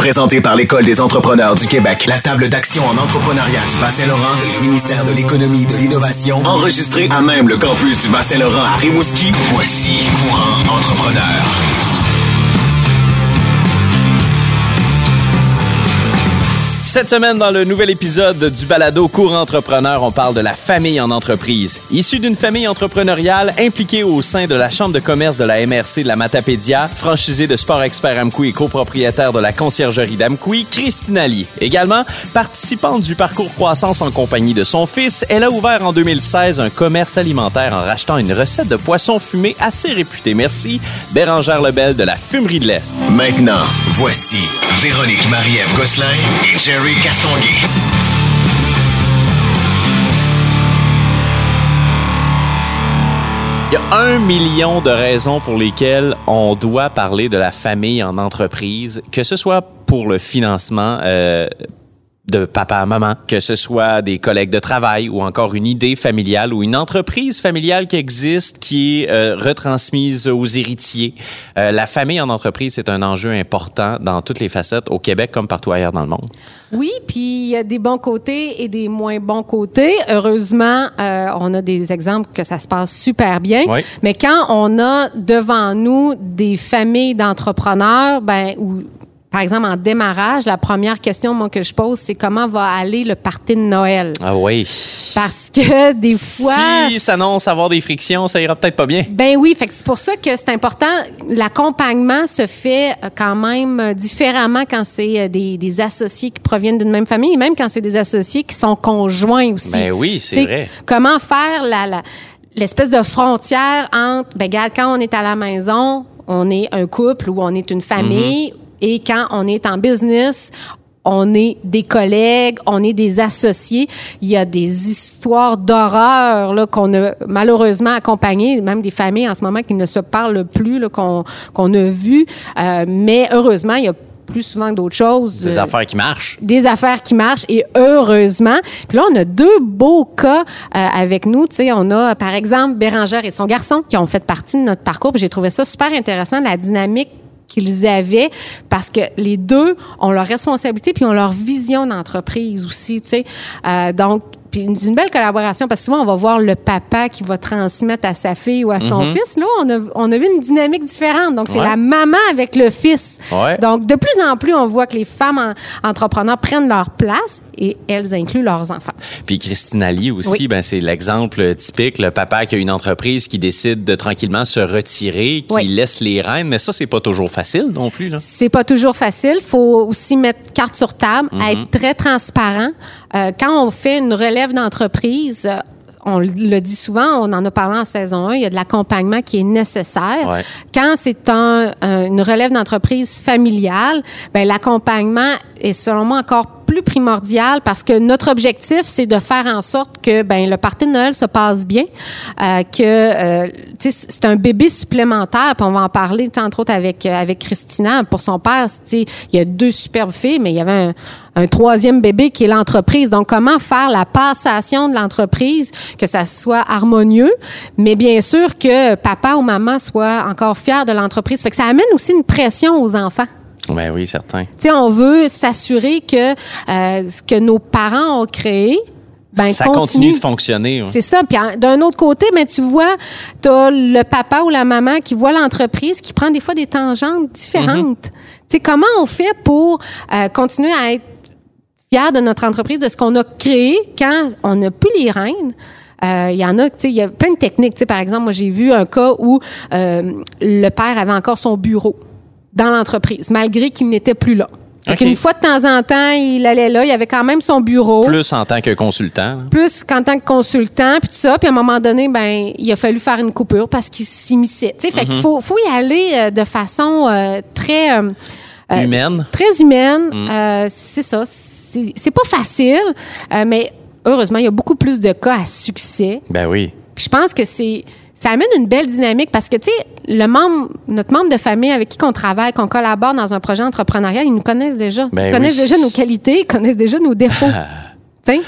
Présenté par l'École des entrepreneurs du Québec, la table d'action en entrepreneuriat du Bas-Saint-Laurent et le ministère de l'Économie et de l'Innovation, enregistré à même le campus du Bas-Saint-Laurent à Rimouski, voici Courant Entrepreneur. Cette semaine, dans le nouvel épisode du balado Cours Entrepreneur, on parle de la famille en entreprise. Issue d'une famille entrepreneuriale impliquée au sein de la Chambre de commerce de la MRC de la Matapédia, franchisée de Sport Expert Amkoui et copropriétaire de la conciergerie d'Amkoui, Christina Lee. Également, participante du parcours croissance en compagnie de son fils, elle a ouvert en 2016 un commerce alimentaire en rachetant une recette de poisson fumé assez réputée. Merci, Bérangère Lebel de la Fumerie de l'Est. Maintenant, voici Véronique Marie-Ève Gosselin et Jerry Il y a un million de raisons pour lesquelles on doit parler de la famille en entreprise, que ce soit pour le financement, euh, de papa, maman, que ce soit des collègues de travail ou encore une idée familiale ou une entreprise familiale qui existe qui est euh, retransmise aux héritiers. Euh, la famille en entreprise, c'est un enjeu important dans toutes les facettes au Québec comme partout ailleurs dans le monde. Oui, puis il y a des bons côtés et des moins bons côtés. Heureusement, euh, on a des exemples que ça se passe super bien. Oui. Mais quand on a devant nous des familles d'entrepreneurs, ben ou par exemple, en démarrage, la première question moi, que je pose, c'est comment va aller le party de Noël? Ah oui. Parce que des fois... Si ça annonce avoir des frictions, ça ira peut-être pas bien. Ben oui, fait que c'est pour ça que c'est important. L'accompagnement se fait euh, quand même euh, différemment quand c'est euh, des, des associés qui proviennent d'une même famille, et même quand c'est des associés qui sont conjoints aussi. Ben oui, c'est vrai. Comment faire la, la- l'espèce de frontière entre, ben regarde, quand on est à la maison, on est un couple ou on est une famille, et quand on est en business, on est des collègues, on est des associés. Il y a des histoires d'horreur là, qu'on a malheureusement accompagnées, même des familles en ce moment qui ne se parlent plus, là, qu'on, qu'on a vues. Euh, mais heureusement, il y a plus souvent que d'autres choses. Des euh, affaires qui marchent. des affaires qui marchent et heureusement. Puis là, on a deux beaux cas euh, avec nous. Tu sais, on a par exemple Bérangère et son garçon qui ont fait partie de notre parcours. Puis j'ai trouvé ça super intéressant la dynamique qu'ils avaient parce que les deux ont leur responsabilité puis ont leur vision d'entreprise aussi, tu sais. Euh, donc puis une une belle collaboration parce que souvent on va voir le papa qui va transmettre à sa fille ou à son fils. Là, on a, on a vu une dynamique différente. Donc c'est Ouais. la maman avec le fils. Ouais. Donc de plus en plus on voit que les femmes en- entrepreneurs prennent leur place et elles incluent leurs enfants. Puis Christina Lee aussi, Oui. ben c'est l'exemple typique, le papa qui a une entreprise qui décide de tranquillement se retirer, qui Oui. laisse les rênes, mais ça c'est pas toujours facile non plus là. C'est pas toujours facile. Faut aussi mettre carte sur table, être très transparent. Euh, quand on fait une relève d'entreprise, euh, on le dit souvent, on en a parlé en saison 1, il y a de l'accompagnement qui est nécessaire. Ouais. Quand c'est un, un- une relève d'entreprise familiale, ben l'accompagnement est selon moi encore plus primordial parce que notre objectif c'est de faire en sorte que ben le party de Noël se passe bien, euh, que euh, c'est un bébé supplémentaire, puis on va en parler entre autres avec euh, avec Christina pour son père, il y a deux superbes filles mais il y avait un, un troisième bébé qui est l'entreprise. Donc comment faire la passation de l'entreprise que ça soit harmonieux, mais bien sûr que papa ou maman soit encore fier de l'entreprise. Fait que ça amène aussi une pression aux enfants. Ben oui, certain. Tu sais, on veut s'assurer que euh, ce que nos parents ont créé, ben, ça continue de fonctionner. ouais. C'est ça. Puis d'un autre côté, ben, tu vois, tu as le papa ou la maman qui voit l'entreprise qui prend des fois des tangentes différentes. Tu sais, comment on fait pour euh, continuer à être fier de notre entreprise, de ce qu'on a créé quand on n'a plus les rênes? Euh, Il y en a, tu sais, il y a plein de techniques. Tu sais, par exemple, moi, j'ai vu un cas où euh, le père avait encore son bureau dans l'entreprise, malgré qu'il n'était plus là. Qu'une fois de temps en temps, il allait là, il avait quand même son bureau Plus en tant que consultant. plus qu'en tant que consultant, puis tout ça. Puis à un moment donné, ben, il a fallu faire une coupure parce qu'il s'immisçait. Tu sais, fait qu'il faut, faut y aller euh, de façon euh, très... euh, Humaine. Très humaine. Euh, c'est ça. C'est pas facile, mais heureusement, il y a beaucoup plus de cas à succès. Ben oui. Puis je pense que c'est ça amène une belle dynamique parce que tu sais le membre notre membre de famille avec qui on travaille, qu'on collabore dans un projet entrepreneurial, ils nous connaissent déjà. Ben ils connaissent oui. déjà nos qualités, ils connaissent déjà nos défauts. T'sais?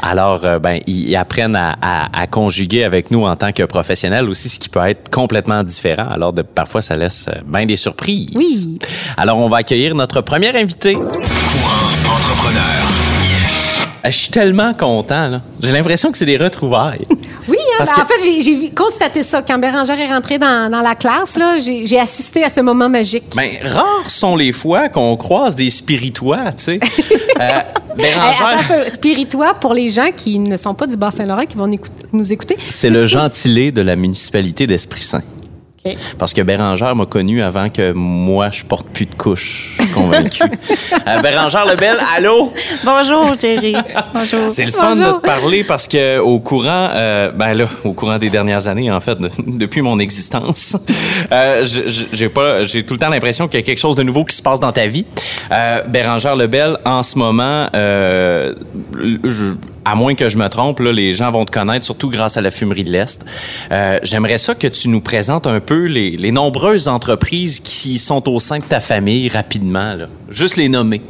Alors, euh, ben, ils, apprennent à, à- à conjuguer avec nous en tant que professionnels aussi, ce qui peut être complètement différent. Alors, de, parfois, ça laisse euh, bien des surprises. Oui. Alors, on va accueillir notre première invité. Courant entrepreneur. Euh, Je suis tellement content. J'ai l'impression que c'est des retrouvailles. Oui, hein, ben, que- en fait, j'ai- constaté ça. Quand Bérangère est rentré dans, dans la classe, j'ai assisté à ce moment magique. Ben, rares sont les fois qu'on croise des spiritois, tu sais. Euh, Bérangère, attends un peu. Spiritois, pour les gens qui ne sont pas du Bas-Saint-Laurent, qui vont nous écouter. c'est le gentilé de la municipalité d'Esprit-Saint. Parce que Bérangère m'a connu avant que moi, je porte plus de couche. Je suis convaincu. Euh, Bérangère Lebel, allô? Bonjour, Jerry. Bonjour. C'est le fun Bonjour. de te parler parce que au courant, euh, ben là, au courant des dernières années, en fait, de- depuis mon existence, euh, pas, j'ai tout le temps l'impression qu'il y a quelque chose de nouveau qui se passe dans ta vie. Euh, Bérangère Lebel, en ce moment, euh, je- à moins que je me trompe, les gens vont te connaître, surtout grâce à la fumerie de l'Est. Euh, J'aimerais ça que tu nous présentes un peu les, nombreuses entreprises qui sont au sein de ta famille rapidement, juste les nommer.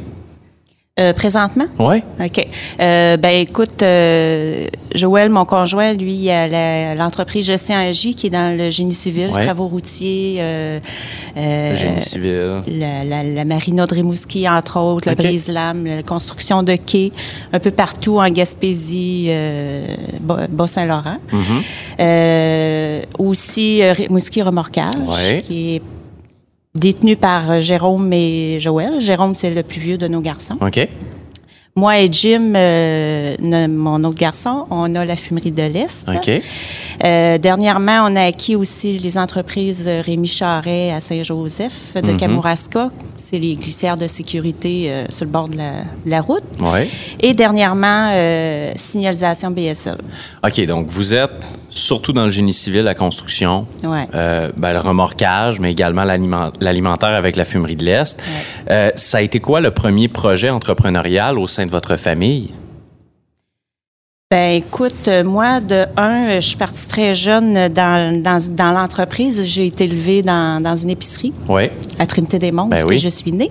Euh, présentement? Ouais. OK. Euh, ben écoute, euh, Joël, mon conjoint, lui, il a la- l'entreprise Gestion Agi qui est dans le génie civil, Ouais. travaux routiers, Le génie civil. la, la, la marina de Rimouski, entre autres, la brise-lame, la construction de quais, un peu partout en Gaspésie, Bas- Bas-Saint-Laurent. Euh, aussi, Rimouski Remorquage, Ouais. qui est détenu par euh, Jérôme et Joël. Jérôme, c'est le plus vieux de nos garçons. OK. Moi et Jim, euh, ne- mon autre garçon, on a la fumerie de l'Est. OK. Euh, dernièrement, on a acquis aussi les entreprises Rémi Charret à Saint-Joseph de Mhm. Kamouraska. C'est les glissières de sécurité euh, sur le bord de la, de la route. Ouais. Et dernièrement, signalisation BSL. OK, donc vous êtes surtout dans le génie civil, la construction, Ouais. euh, ben, le remorquage, mais également l'aliment- l'alimentaire avec la fumerie de l'Est. Euh, ça a été quoi le premier projet entrepreneurial au sein de votre famille? Ben écoute, moi, de un, je suis partie très jeune dans, dans, dans l'entreprise. J'ai été élevée dans, dans une épicerie. Oui. à Trinité-des-Monts, Ben où oui. je suis née.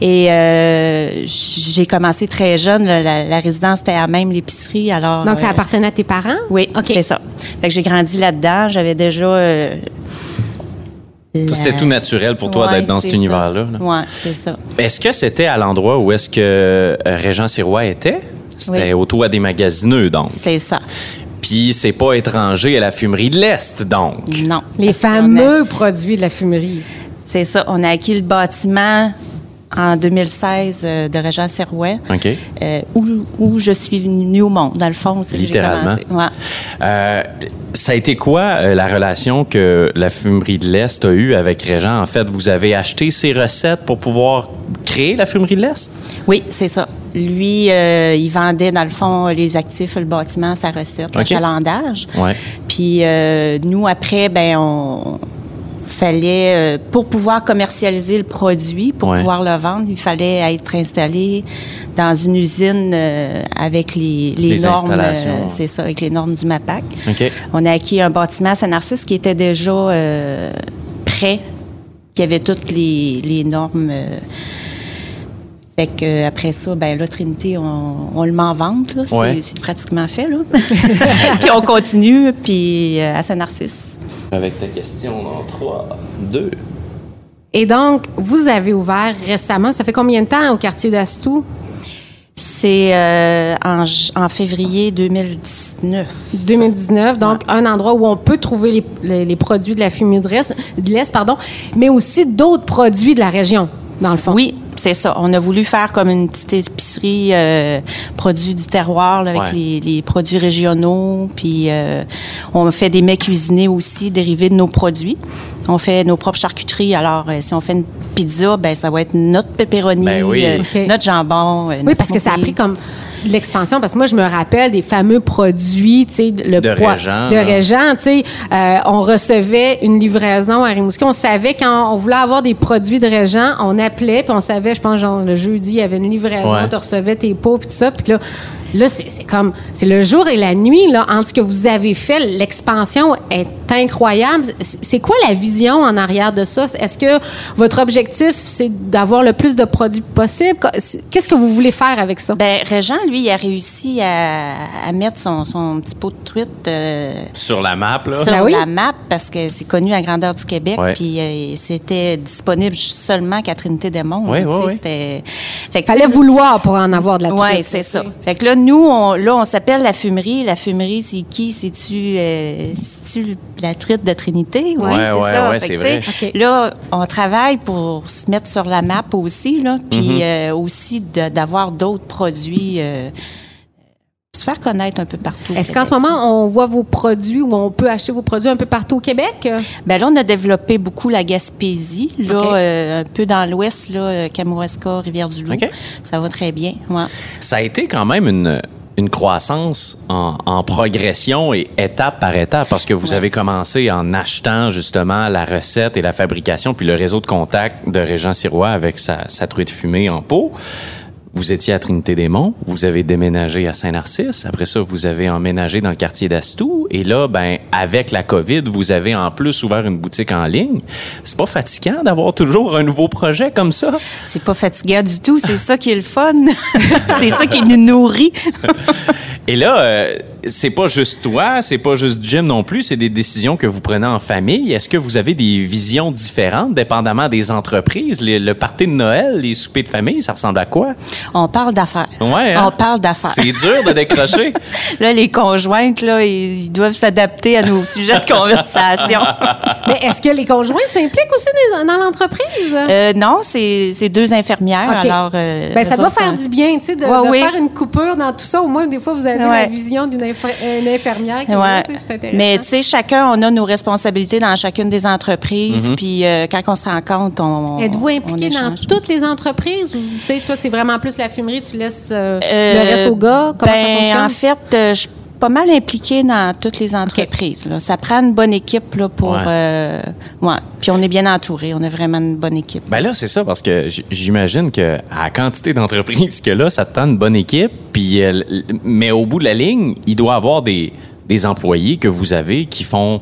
Et euh, j'ai commencé très jeune. là, la, la résidence était à même l'épicerie. Alors, Donc, ça euh, appartenait à tes parents? Oui, OK. c'est ça. Fait que j'ai grandi là-dedans. J'avais déjà. euh, la- C'était tout naturel pour toi Ouais, d'être dans cet univers-là. là. Ouais, c'est ça. Est-ce que c'était à l'endroit où est-ce que Régent Sirois était? C'était Oui. au toit des magasineux, donc. C'est ça. Puis c'est pas étranger à la fumerie de l'Est, donc. Non. Les a- fameux produits de la fumerie. C'est ça. On a acquis le bâtiment en 2016 euh, de Régent Serrouet, OK. euh, où, où je suis venue au monde, dans le fond. c'est j'ai Littéralement. commencé. Ouais. Euh, ça a été quoi euh, la relation que la fumerie de l'Est a eue avec Régent? En fait, vous avez acheté ses recettes pour pouvoir créer la fumerie de l'Est? Oui, c'est ça. Lui, euh, il vendait, dans le fond, les actifs, le bâtiment, sa recette, OK. l'achalandage. Ouais. Puis euh, nous, après, ben on fallait, euh, pour pouvoir commercialiser le produit, pour Ouais. pouvoir le vendre, il fallait être installé dans une usine euh, avec les, les, Les normes, euh, c'est ça, avec les normes du MAPAC. On a acquis un bâtiment à Saint-Narcisse qui était déjà prêt, qui avait toutes les, les normes. Fait que euh, après ça, ben là, Trinité, on, on le met en vente. là. C'est, Ouais. c'est pratiquement fait. Là. puis on continue, puis euh, à Saint-Narcisse. Avec ta question dans 3, 2. Et donc, vous avez ouvert récemment, ça fait combien de temps au quartier d'Astou? C'est euh, en, en février 2019. 2019, donc un endroit où on peut trouver les, les- les produits de la fumée de l'Est, de l'Est, pardon, mais aussi d'autres produits de la région, dans le fond. Oui, c'est ça. On a voulu faire comme une petite épicerie euh, produits du terroir là, avec Ouais. les, les produits régionaux. Puis euh, on fait des mets cuisinés aussi dérivés de nos produits. On fait nos propres charcuteries. Alors, euh, si on fait une pizza, ben ça va être notre pepperoni, Ben oui. euh, OK. notre jambon. euh, Oui, notre parce que ça a pris comme l'expansion. Parce que moi, je me rappelle des fameux produits, tu sais, le De poids- Régent, de. Régent, tu sais, euh, on recevait une livraison à Rimouski. On savait quand on voulait avoir des produits de Régent, on appelait, puis on savait, je pense, genre le jeudi, il y avait une livraison, Ouais. tu recevais tes pots, puis tout ça, puis là, Là, c'est comme, c'est le jour et la nuit, là, entre ce que vous avez fait, l'expansion est incroyable. C'est quoi la vision en arrière de ça? Est-ce que votre objectif, c'est d'avoir le plus de produits possible? Qu'est-ce que vous voulez faire avec ça? Ben, Régent, lui, il a réussi à, à mettre son, son petit pot de truite euh, Sur la map, là. sur Ben oui. la map parce que c'est connu à grandeur du Québec. Ouais. Puis euh, c'était disponible seulement qu'à Trinité-des-Monts. Ouais, là, ouais, tu sais, ouais. c'était- Fallait vouloir pour en avoir de la truite. Oui, c'est ça. Fait que là, nous, on, là, on s'appelle la fumerie. La fumerie, c'est qui? C'est-tu euh, la truite de Trinité? Oui, Ouais, c'est ouais, ça. ouais, Fait que, vrai. Là, on travaille pour se mettre sur la map aussi, là, puis Mm-hmm. euh, aussi d'avoir d'autres produits, euh, faire connaître un peu partout. Est-ce qu'en ce moment, on voit vos produits ou on peut acheter vos produits un peu partout au Québec? Ben là, on a développé beaucoup la Gaspésie, là, euh, un peu dans l'ouest, là, euh, Kamouraska, Rivière-du-Loup. Ça va très bien. Ouais. Ça a été quand même une, une croissance en, en progression et étape par étape parce que vous avez commencé en achetant justement la recette et la fabrication puis le réseau de contact de Régent Sirois avec sa, sa truite fumée en pot. Vous étiez à Trinité-des-Monts, vous avez déménagé à Saint-Narcisse, après ça, vous avez emménagé dans le quartier d'Astou, et là, ben, avec la COVID, vous avez en plus ouvert une boutique en ligne. C'est pas fatigant d'avoir toujours un nouveau projet comme ça? C'est pas fatigant du tout, c'est ça qui est le fun. c'est ça qui nous nourrit. Et là, euh, c'est pas juste toi, c'est pas juste Jim non plus, c'est des décisions que vous prenez en famille. Est-ce que vous avez des visions différentes, dépendamment des entreprises? Le, le party de Noël, les soupers de famille, ça ressemble à quoi? On parle d'affaires. Ouais, hein? On parle d'affaires. C'est dur de décrocher. Là, les conjointes, là, ils doivent s'adapter à nos sujets de conversation. Mais est-ce que les conjoints s'impliquent aussi des- dans l'entreprise? Euh, non, c'est deux infirmières. OK. Alors, euh, Ben, ça doit faire du bien, tu sais, de, Ouais, de oui. faire une coupure dans tout ça. Au moins, des fois, vous avez la vision d'une une infirmière qui est Ouais. c'est intéressant. Mais tu sais, chacun, on a nos responsabilités dans chacune des entreprises. Puis euh, quand on se rend compte, on. Êtes-vous on impliqué dans toutes les entreprises ou, tu sais, toi, c'est vraiment plus la fumerie, tu laisses euh, Euh, le reste aux gars? Comment ben, ça fonctionne? En fait, euh, je pas mal impliquée dans toutes les entreprises. là. Ça prend une bonne équipe là, pour. Ouais. euh, ouais. Puis on est bien entouré. On a vraiment une bonne équipe. Ben là, c'est ça, parce que j'imagine que à la quantité d'entreprises que là, ça te prend une bonne équipe, puis, euh, mais au bout de la ligne, il doit y avoir des, des employés que vous avez qui font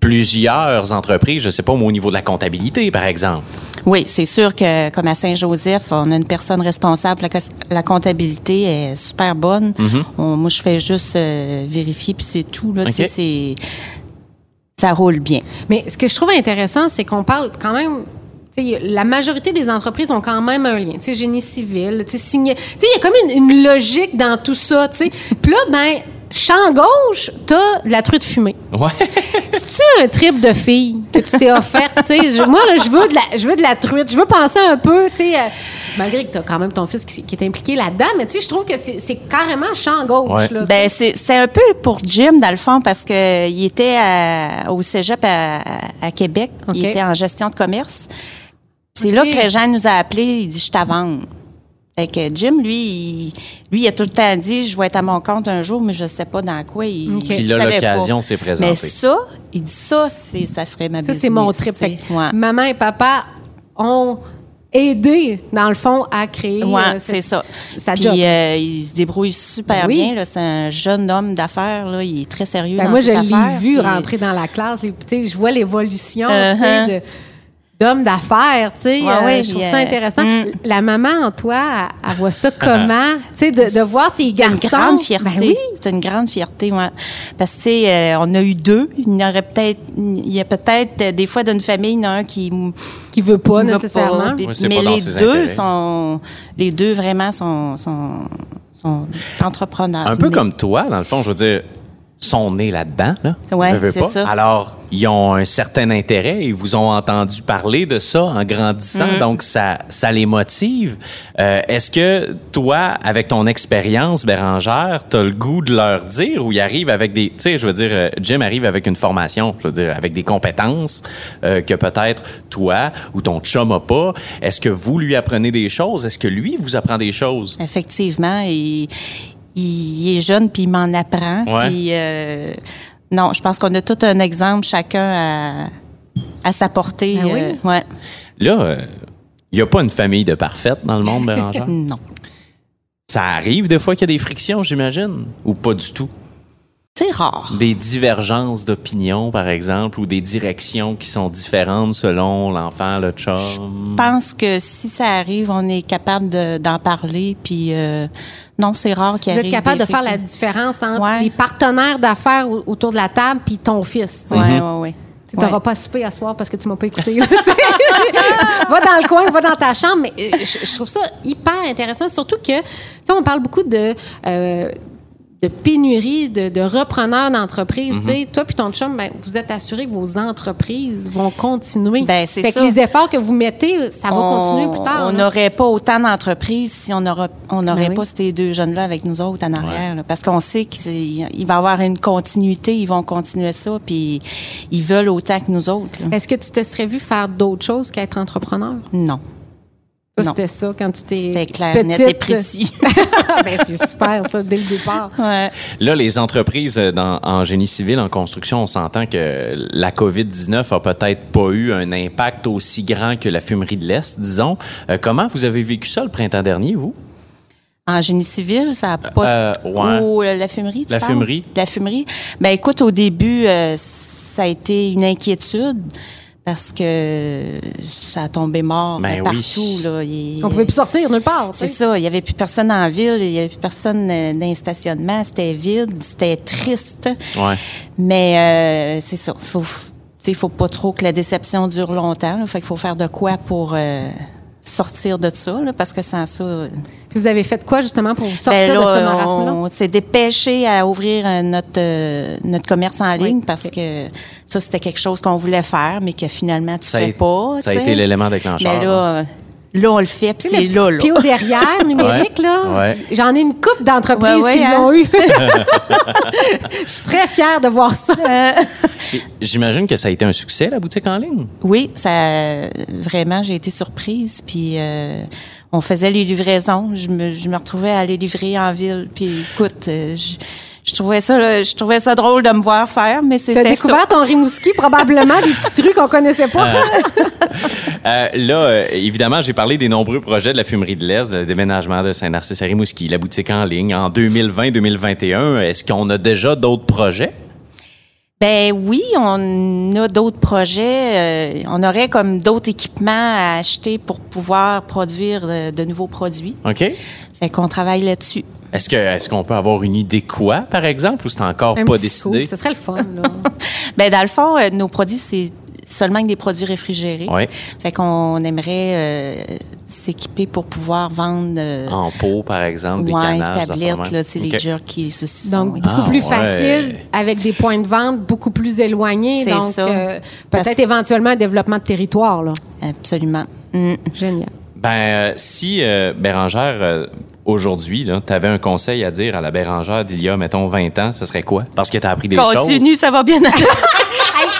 plusieurs entreprises, je sais pas, au niveau de la comptabilité, par exemple. Oui, c'est sûr que comme à Saint-Joseph, on a une personne responsable. La, comptabilité est super bonne. Mm-hmm. On- moi, je fais juste euh, vérifier, puis c'est tout. Là, c'est ça roule bien. Mais ce que je trouve intéressant, c'est qu'on parle quand même. La majorité des entreprises ont quand même un lien, tu sais, génie civil, tu sais, signé- tu sais, il y a comme une, une logique dans tout ça, tu sais. Puis là, ben, champ gauche, t'as de la truite fumée. Ouais. C'est-tu un trip de fille que tu t'es offerte, tu sais? Je- Moi, là, je veux de la, je veux de la truite. Je veux penser un peu, tu sais, euh, malgré que t'as quand même ton fils qui, qui est impliqué là-dedans, mais tu sais, je trouve que c'est carrément champ gauche, Ouais. là. Ben c'est c'est un peu pour Jim dans le fond parce que il était à- au Cégep à, à Québec. Il était en gestion de commerce. C'est là que Jean nous a appelé. Il dit je t'avance. Fait que Jim, lui, il, lui, il a tout le temps dit je vais être à mon compte un jour, mais je sais pas dans quoi. Il, savait l'occasion s'est présentée. Mais ça, il dit ça, c'est ça serait ma Ça, c'est mon trip. Ouais. Maman et papa ont aidé, dans le fond, à créer. Ouais, euh, c'est ça. Sa Puis job. euh, il se débrouille super Ben oui. bien. C'est un jeune homme d'affaires. Là. Il est très sérieux. Ben, dans moi, ses je l'ai vu rentrer dans la classe. et, tu sais, Je vois l'évolution de- d'homme d'affaires, tu sais, Ouais, euh, ouais, je trouve ça intéressant. mm. La maman en toi, elle, elle voit ça comment, tu sais, de, de voir tes C'est garçons? une grande fierté. Ben oui. C'est une grande fierté, ouais. Parce que, tu sais, euh, on a eu deux. Il y aurait peut-être, il y a peut-être euh, des fois d'une famille, il y en a un qui Qui veut pas nécessairement. C'est mais pas les deux intérêts. sont, les deux vraiment sont, sont, sont entrepreneurs. Un peu Mais- comme toi, dans le fond, je veux dire, sont nés là-dedans, là. Ouais, c'est pas? ça. Alors, ils ont un certain intérêt, ils vous ont entendu parler de ça en grandissant, Mm. donc ça, ça les motive. Euh, Est-ce que toi, avec ton expérience, Bérangère, t'as le goût de leur dire ou ils arrivent avec des... Tu sais, je veux dire, euh, Jim arrive avec une formation, je veux dire, avec des compétences euh, que peut-être toi ou ton chum a pas. Est-ce que vous lui apprenez des choses? Est-ce que lui vous apprend des choses? Effectivement, il, il est jeune puis il m'en apprend. Ouais. Puis euh, non, je pense qu'on a tout un exemple chacun à, à sa portée. Ben oui? euh, ouais. Là, il n'y a pas une famille de parfaite dans le monde, Bérangère? Non. Ça arrive des fois qu'il y a des frictions, j'imagine, ou pas du tout? C'est rare. Des divergences d'opinion, par exemple, ou des directions qui sont différentes selon l'enfant, le chum? Je pense que si ça arrive, on est capable de- d'en parler. Puis euh, non, c'est rare qu'il Vous arrive. êtes capable de faire la différence entre Ouais. les partenaires d'affaires au- autour de la table puis ton fils. Ouais, ouais, ouais. Tu n'auras Ouais. pas souper à soir parce que tu m'as pas écouté. va dans le coin, va dans ta chambre. Mais euh, je, je trouve ça hyper intéressant, surtout que, tu sais, on parle beaucoup de, euh, de pénurie, de, de repreneurs d'entreprises. Tu sais, toi puis ton chum, ben, vous êtes assuré que vos entreprises vont continuer. Ben, c'est fait que ça. les efforts que vous mettez, ça va continuer plus tard. On n'aurait pas autant d'entreprises si on n'aurait on Ben oui. pas ces deux jeunes-là avec nous autres en arrière. là. parce qu'on sait qu'il va y avoir une continuité, ils vont continuer ça, puis ils veulent autant que nous autres. Est-ce que tu te serais vu faire d'autres choses qu'être entrepreneur? Non. C'était ça quand tu t'es. C'était clair, petite. net et précis. ben, c'est super, ça, dès le départ. ouais. Là, les entreprises euh, dans- en génie civil, en construction, on s'entend que la COVID-19 a peut-être pas eu un impact aussi grand que la fumerie de l'Est, disons. Euh, comment vous avez vécu ça le printemps dernier, vous? En génie civil, ça n'a pas. Euh, ouais. Ou euh, la fumerie, tu La parles? fumerie. La fumerie. Ben écoute, au début, euh, ça a été une inquiétude parce que ça a tombé mort Ben ben, oui. partout. Là. Il- On pouvait plus sortir nulle part. C'est ça. Il n'y avait plus personne en ville, il n'y avait plus personne euh, dans les stationnements. C'était vide, c'était triste. Ouais. Mais euh, c'est ça. Faut, il faut pas trop que la déception dure longtemps. Là. Fait qu'il faut faire de quoi pour euh, sortir de ça, là, parce que sans ça, Puis vous avez fait quoi, justement, pour vous sortir ben de ce là, marasme-là? on s'est dépêché à ouvrir euh, notre, euh, notre commerce en ligne parce que ça, c'était quelque chose qu'on voulait faire, mais que finalement, tu a fais pas. ça a été l'élément déclencheur. Mais là, euh, là, on le fait, puis c'est là, là. pied au derrière numérique, là. Ouais. J'en ai une coupe d'entreprises Ouais, ouais, qui hein? l'ont eu. Je suis très fière de voir ça. J'imagine que ça a été un succès, la boutique en ligne. Oui, ça vraiment, j'ai été surprise. Puis euh, on faisait les livraisons. Je me, je me retrouvais à aller livrer en ville. Puis écoute, euh, je, je trouvais ça, là, je trouvais ça drôle de me voir faire, mais Tu c'était as découvert ton Rimouski, probablement, des petits trucs qu'on connaissait pas. Euh, là, euh, évidemment, j'ai parlé des nombreux projets de la fumerie de l'Est, le déménagement de Saint-Narcisse à Rimouski, la boutique en ligne en 2020-2021. Est-ce qu'on a déjà d'autres projets? Ben oui, on a d'autres projets. euh, on aurait comme d'autres équipements à acheter pour pouvoir produire de, de nouveaux produits. OK? Fait qu'on travaille là-dessus. Est-ce que est-ce qu'on peut avoir une idée quoi, par exemple, ou c'est encore Un pas petit décidé? scoop, Ce serait le fun, là. Ben dans le fond, euh, nos produits c'est seulement des produits réfrigérés. Oui. Fait qu'on aimerait euh, s'équiper pour pouvoir vendre euh, En pot, par exemple, des ouais, canages. des tablettes, là, sais, les jerky, les saucissons. Donc, beaucoup Ah, plus ouais. facile, avec des points de vente beaucoup plus éloignés. C'est Donc, ça. euh, Parce- peut-être éventuellement un développement de territoire, là. Absolument. Mm. Génial. Ben, euh, si euh, Bérangère, euh, aujourd'hui, tu avais un conseil à dire à la Bérangère d'il y a, mettons, 20 ans, ce serait quoi? Parce que tu as appris des choses. Continue, ça va bien. aller.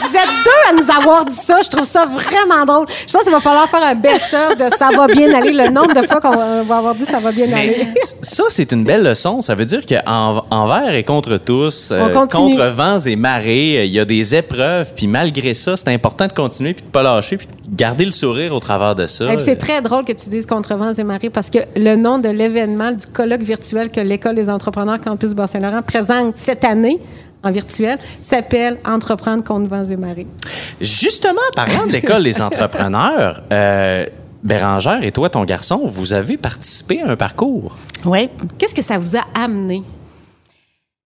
Vous êtes deux à nous avoir dit ça. Je trouve ça vraiment drôle. Je pense qu'il va falloir faire un best-of de ça va bien aller, le nombre de fois qu'on va avoir dit ça va bien aller. Ça, c'est une belle leçon. Ça veut dire qu'envers et contre tous, euh, contre vents et marées, euh, il y a des épreuves. Puis malgré ça, c'est important de continuer puis de pas lâcher puis de garder le sourire au travers de ça. Et puis c'est très drôle que tu dises contre vents et marées parce que le nom de l'événement, du colloque virtuel que l'École des entrepreneurs Campus Bas-Saint-Laurent présente cette année en virtuel s'appelle Entreprendre contre vents et marées. Justement, parlant de l'école des entrepreneurs, euh, Bérangère et toi, ton garçon, vous avez participé à un parcours. oui. Qu'est-ce que ça vous a amené?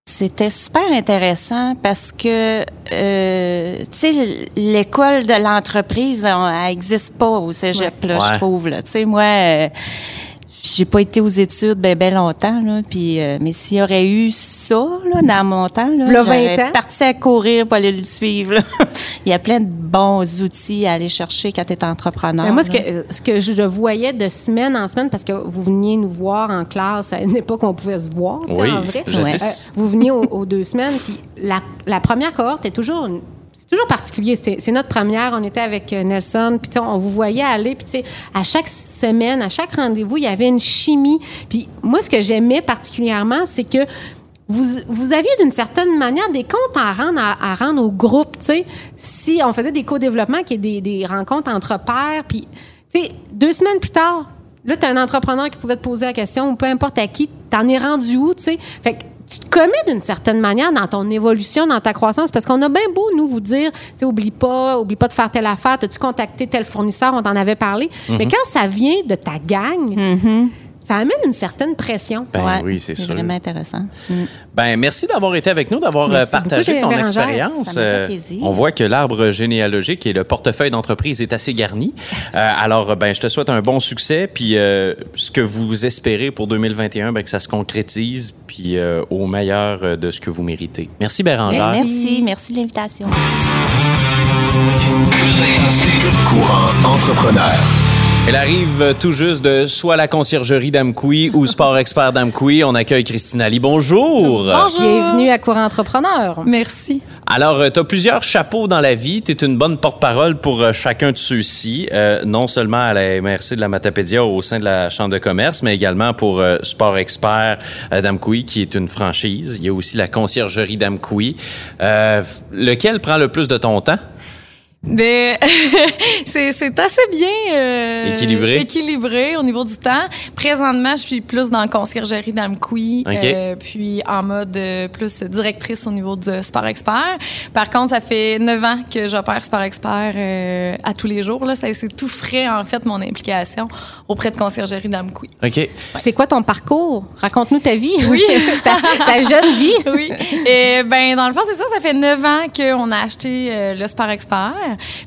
C'était super intéressant parce que, euh, tu sais, l'école de l'entreprise, elle n'existe pas au cégep, là, Ouais. je trouve. Tu sais, moi, euh, j'ai pas été aux études ben, ben longtemps, là, puis, euh, mais s'il y aurait eu ça là, dans mon temps, là, V'là 20 j'aurais ans? parti à courir pour aller le suivre. là. Il y a plein de bons outils à aller chercher quand tu es entrepreneur. Ben, moi, ce que, ce que je voyais de semaine en semaine, parce que vous veniez nous voir en classe à une époque où on pouvait se voir, tu sais, Oui, en vrai. jadis. vous veniez aux, aux deux semaines, puis la, la première cohorte est toujours une- c'est toujours particulier. C'est notre première. On était avec euh, Nelson, puis on vous voyait aller, puis à chaque semaine, à chaque rendez-vous, il y avait une chimie. Puis moi, ce que j'aimais particulièrement, c'est que vous, vous aviez d'une certaine manière des comptes à rendre, à, rendre au groupe. Si on faisait des co-développements, qui est des, des rencontres entre pairs, puis, deux semaines plus tard, Là, tu as un entrepreneur qui pouvait te poser la question, ou peu importe à qui, t'en es rendu où, tu sais? Fait tu te commets d'une certaine manière dans ton évolution, dans ta croissance, parce qu'on a bien beau, nous, vous dire, tu sais, oublie pas, oublie pas de faire telle affaire, as-tu contacté tel fournisseur, on t'en avait parlé. Mais quand ça vient de ta gang, ça amène une certaine pression. Ben Ouais, oui, c'est sûr. vraiment intéressant. Mm. Ben, merci d'avoir été avec nous, d'avoir euh, partagé beaucoup, ton expérience. Euh. On voit que l'arbre généalogique et le portefeuille d'entreprise est assez garni. Euh, alors, ben, je te souhaite un bon succès, puis euh, ce que vous espérez pour 2021, ben, que ça se concrétise, puis euh, au meilleur de ce que vous méritez. Merci, Bérangère. Merci, merci de l'invitation. Courant entrepreneur. Elle arrive tout juste de soit la conciergerie d'Amkoui ou Sport Expert d'Amkoui. On accueille Christine Ali. Bonjour. Bienvenue à Courant Entrepreneur. Merci. Alors, tu as plusieurs chapeaux dans la vie. Tu es une bonne porte-parole pour euh, chacun de ceux-ci, euh, non seulement à la MRC de la Matapédia au sein de la Chambre de commerce, mais également pour euh, Sport Expert euh, d'Amkoui, qui est une franchise. Il y a aussi la conciergerie d'Amkoui. Euh, lequel prend le plus de ton temps? Ben, c'est c'est assez bien euh, Équilibré. équilibré au niveau du temps. Présentement, je suis plus dans la conciergerie d'Amkoui, OK. euh, puis en mode euh, plus directrice au niveau du Sport Expert. Par contre, ça fait neuf ans que j'opère Sport Expert euh, à tous les jours. Là, ça c'est tout frais en fait mon implication auprès de conciergerie d'Amkoui. OK. C'est quoi ton parcours? Raconte-nous ta vie. Oui. ta, ta jeune vie. oui. Et ben dans le fond, c'est ça, ça fait neuf ans qu'on a acheté euh, le Sport Expert.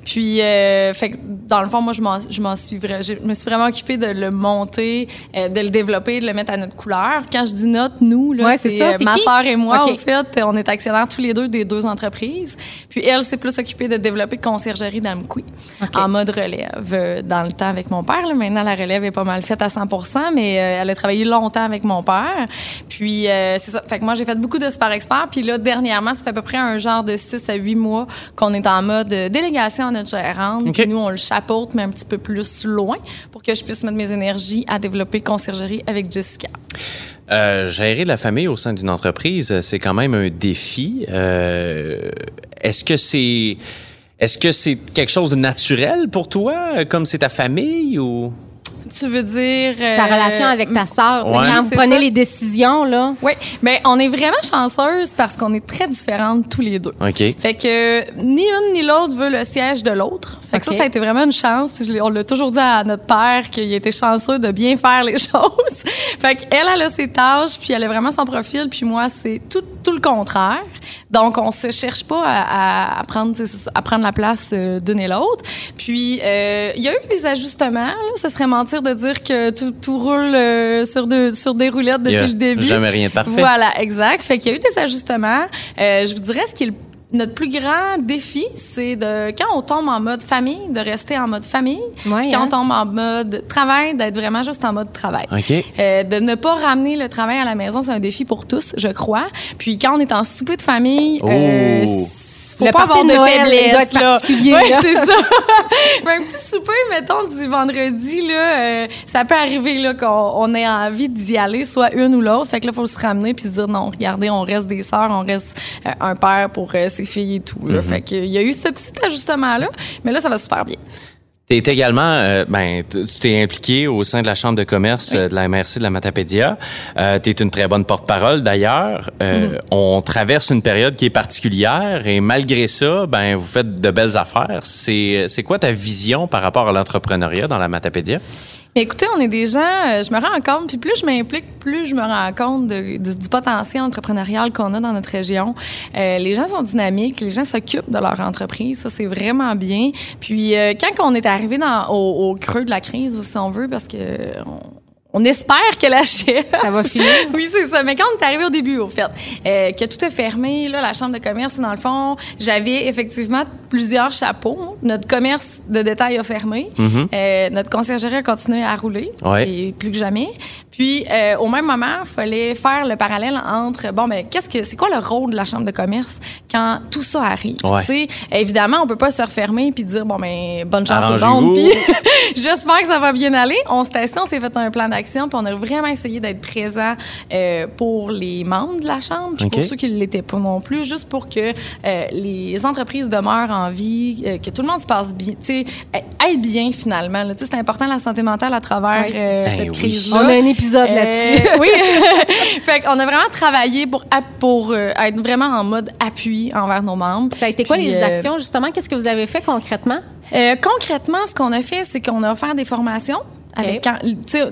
Puis euh, fait que dans le fond, moi je m'en suis me suis vraiment occupée de le monter, euh, de le développer, de le mettre à notre couleur. Quand je dis notre, nous là, Ouais, c'est ça. euh, C'est ma sœur et moi OK. au fait, on est actionnaires tous les deux des deux entreprises. Puis elle s'est plus occupée de développer conciergerie d'Amkoui OK. en mode relève dans le temps avec mon père. là. Maintenant la relève est pas mal faite à 100 mais elle a travaillé longtemps avec mon père. Puis c'est ça. Fait que moi j'ai fait beaucoup de Sport Expert. Puis là dernièrement, ça fait à peu près un genre de 6 à 8 mois qu'on est en mode euh, délégation à notre gérante. OK. Puis nous on le chapeaute mais un petit peu plus loin pour que je puisse mettre mes énergies à développer conciergerie avec Jessica. Euh, gérer la famille au sein d'une entreprise, c'est quand même un défi. Euh, est-ce que c'est est-ce que c'est quelque chose de naturel pour toi, comme c'est ta famille ou? Tu veux dire Ta euh, relation avec ta sœur. ouais. Quand vous C'est prenez ça. les décisions, là. Oui, mais on est vraiment chanceuse parce qu'on est très différentes tous les deux. Ok. Fait que ni une ni l'autre veut le siège de l'autre. Fait que ça, ça a été vraiment une chance. Puis on l'a toujours dit à notre père qu'il était chanceux de bien faire les choses. fait qu'elle, elle a ses tâches, puis elle a vraiment son profil, puis moi, c'est tout, tout le contraire. Donc, on se cherche pas à, prendre, à prendre la place euh, d'une et l'autre. Puis, euh, il y a eu des ajustements. Là. Ce serait mentir de dire que tout, tout roule euh, sur, deux- sur des roulettes depuis le début. jamais rien de parfait. Voilà, exact. Fait qu'il y a eu des ajustements. Euh, je vous dirais ce qui est le- notre plus grand défi, c'est de quand on tombe en mode famille, de rester en mode famille. Ouais, quand hein? on tombe en mode travail, d'être vraiment juste en mode travail. Euh, de ne pas ramener le travail à la maison, c'est un défi pour tous, je crois. Puis quand on est en souper de famille, euh, Oh. Faut Le pas avoir de de Noël, faiblesse. il doit être là. là. c'est ça. Mais un petit souper, mettons, du vendredi, là, euh, ça peut arriver là, qu'on on ait envie d'y aller, soit une ou l'autre. Fait que là, il faut se ramener puis se dire non, regardez, on reste des sœurs, on reste euh, un père pour euh, ses filles et tout. Mm-hmm. Là. Fait qu'il y a eu ce petit ajustement-là, mais là, ça va super bien. Tu es également, euh, ben, tu t'es impliqué au sein de la Chambre de commerce euh, de la MRC de la Matapédia. Euh, tu es une très bonne porte-parole d'ailleurs. Euh, On traverse une période qui est particulière et malgré ça, ben, vous faites de belles affaires. C'est c'est quoi ta vision par rapport à l'entrepreneuriat dans la Matapédia? Écoutez, on est des gens, euh, je me rends compte, puis plus je m'implique, plus je me rends compte du, potentiel entrepreneurial qu'on a dans notre région. Euh, les gens sont dynamiques, les gens s'occupent de leur entreprise, ça c'est vraiment bien. Puis euh, quand on est arrivé dans, au, creux de la crise, si on veut, parce que on espère que la chef Ça va finir. oui, c'est ça. Mais quand on est arrivé au début, au fait, euh, que tout est fermé, là, la chambre de commerce, dans le fond, j'avais effectivement plusieurs chapeaux. Notre commerce de détail a fermé. Euh, notre conciergerie a continué à rouler, Ouais. et plus que jamais. Puis, euh, au même moment, il fallait faire le parallèle entre, bon, ben, qu'est-ce que, c'est quoi le rôle de la Chambre de commerce quand tout ça arrive? Ouais. Tu sais, évidemment, on peut pas se refermer puis dire, bon, ben, bonne chance tout le monde. Puis, j'espère que ça va bien aller. On s'est assis, on s'est fait un plan d'action, puis on a vraiment essayé d'être présent euh, pour les membres de la Chambre, puis pour ceux qui ne l'étaient pas non plus, juste pour que euh, les entreprises demeurent en vie, euh, que tout le monde se passe bien, tu sais, aille bien finalement. là. Tu sais, C'est important la santé mentale à travers euh, Ben cette oui. crise-là. On a un épisode Euh, là-dessus. oui. fait qu'on a vraiment travaillé pour, euh, être vraiment en mode appui envers nos membres. Ça a été quoi les euh, actions, justement? Qu'est-ce que vous avez fait concrètement? concrètement, ce qu'on a fait, c'est qu'on a offert des formations. Avec,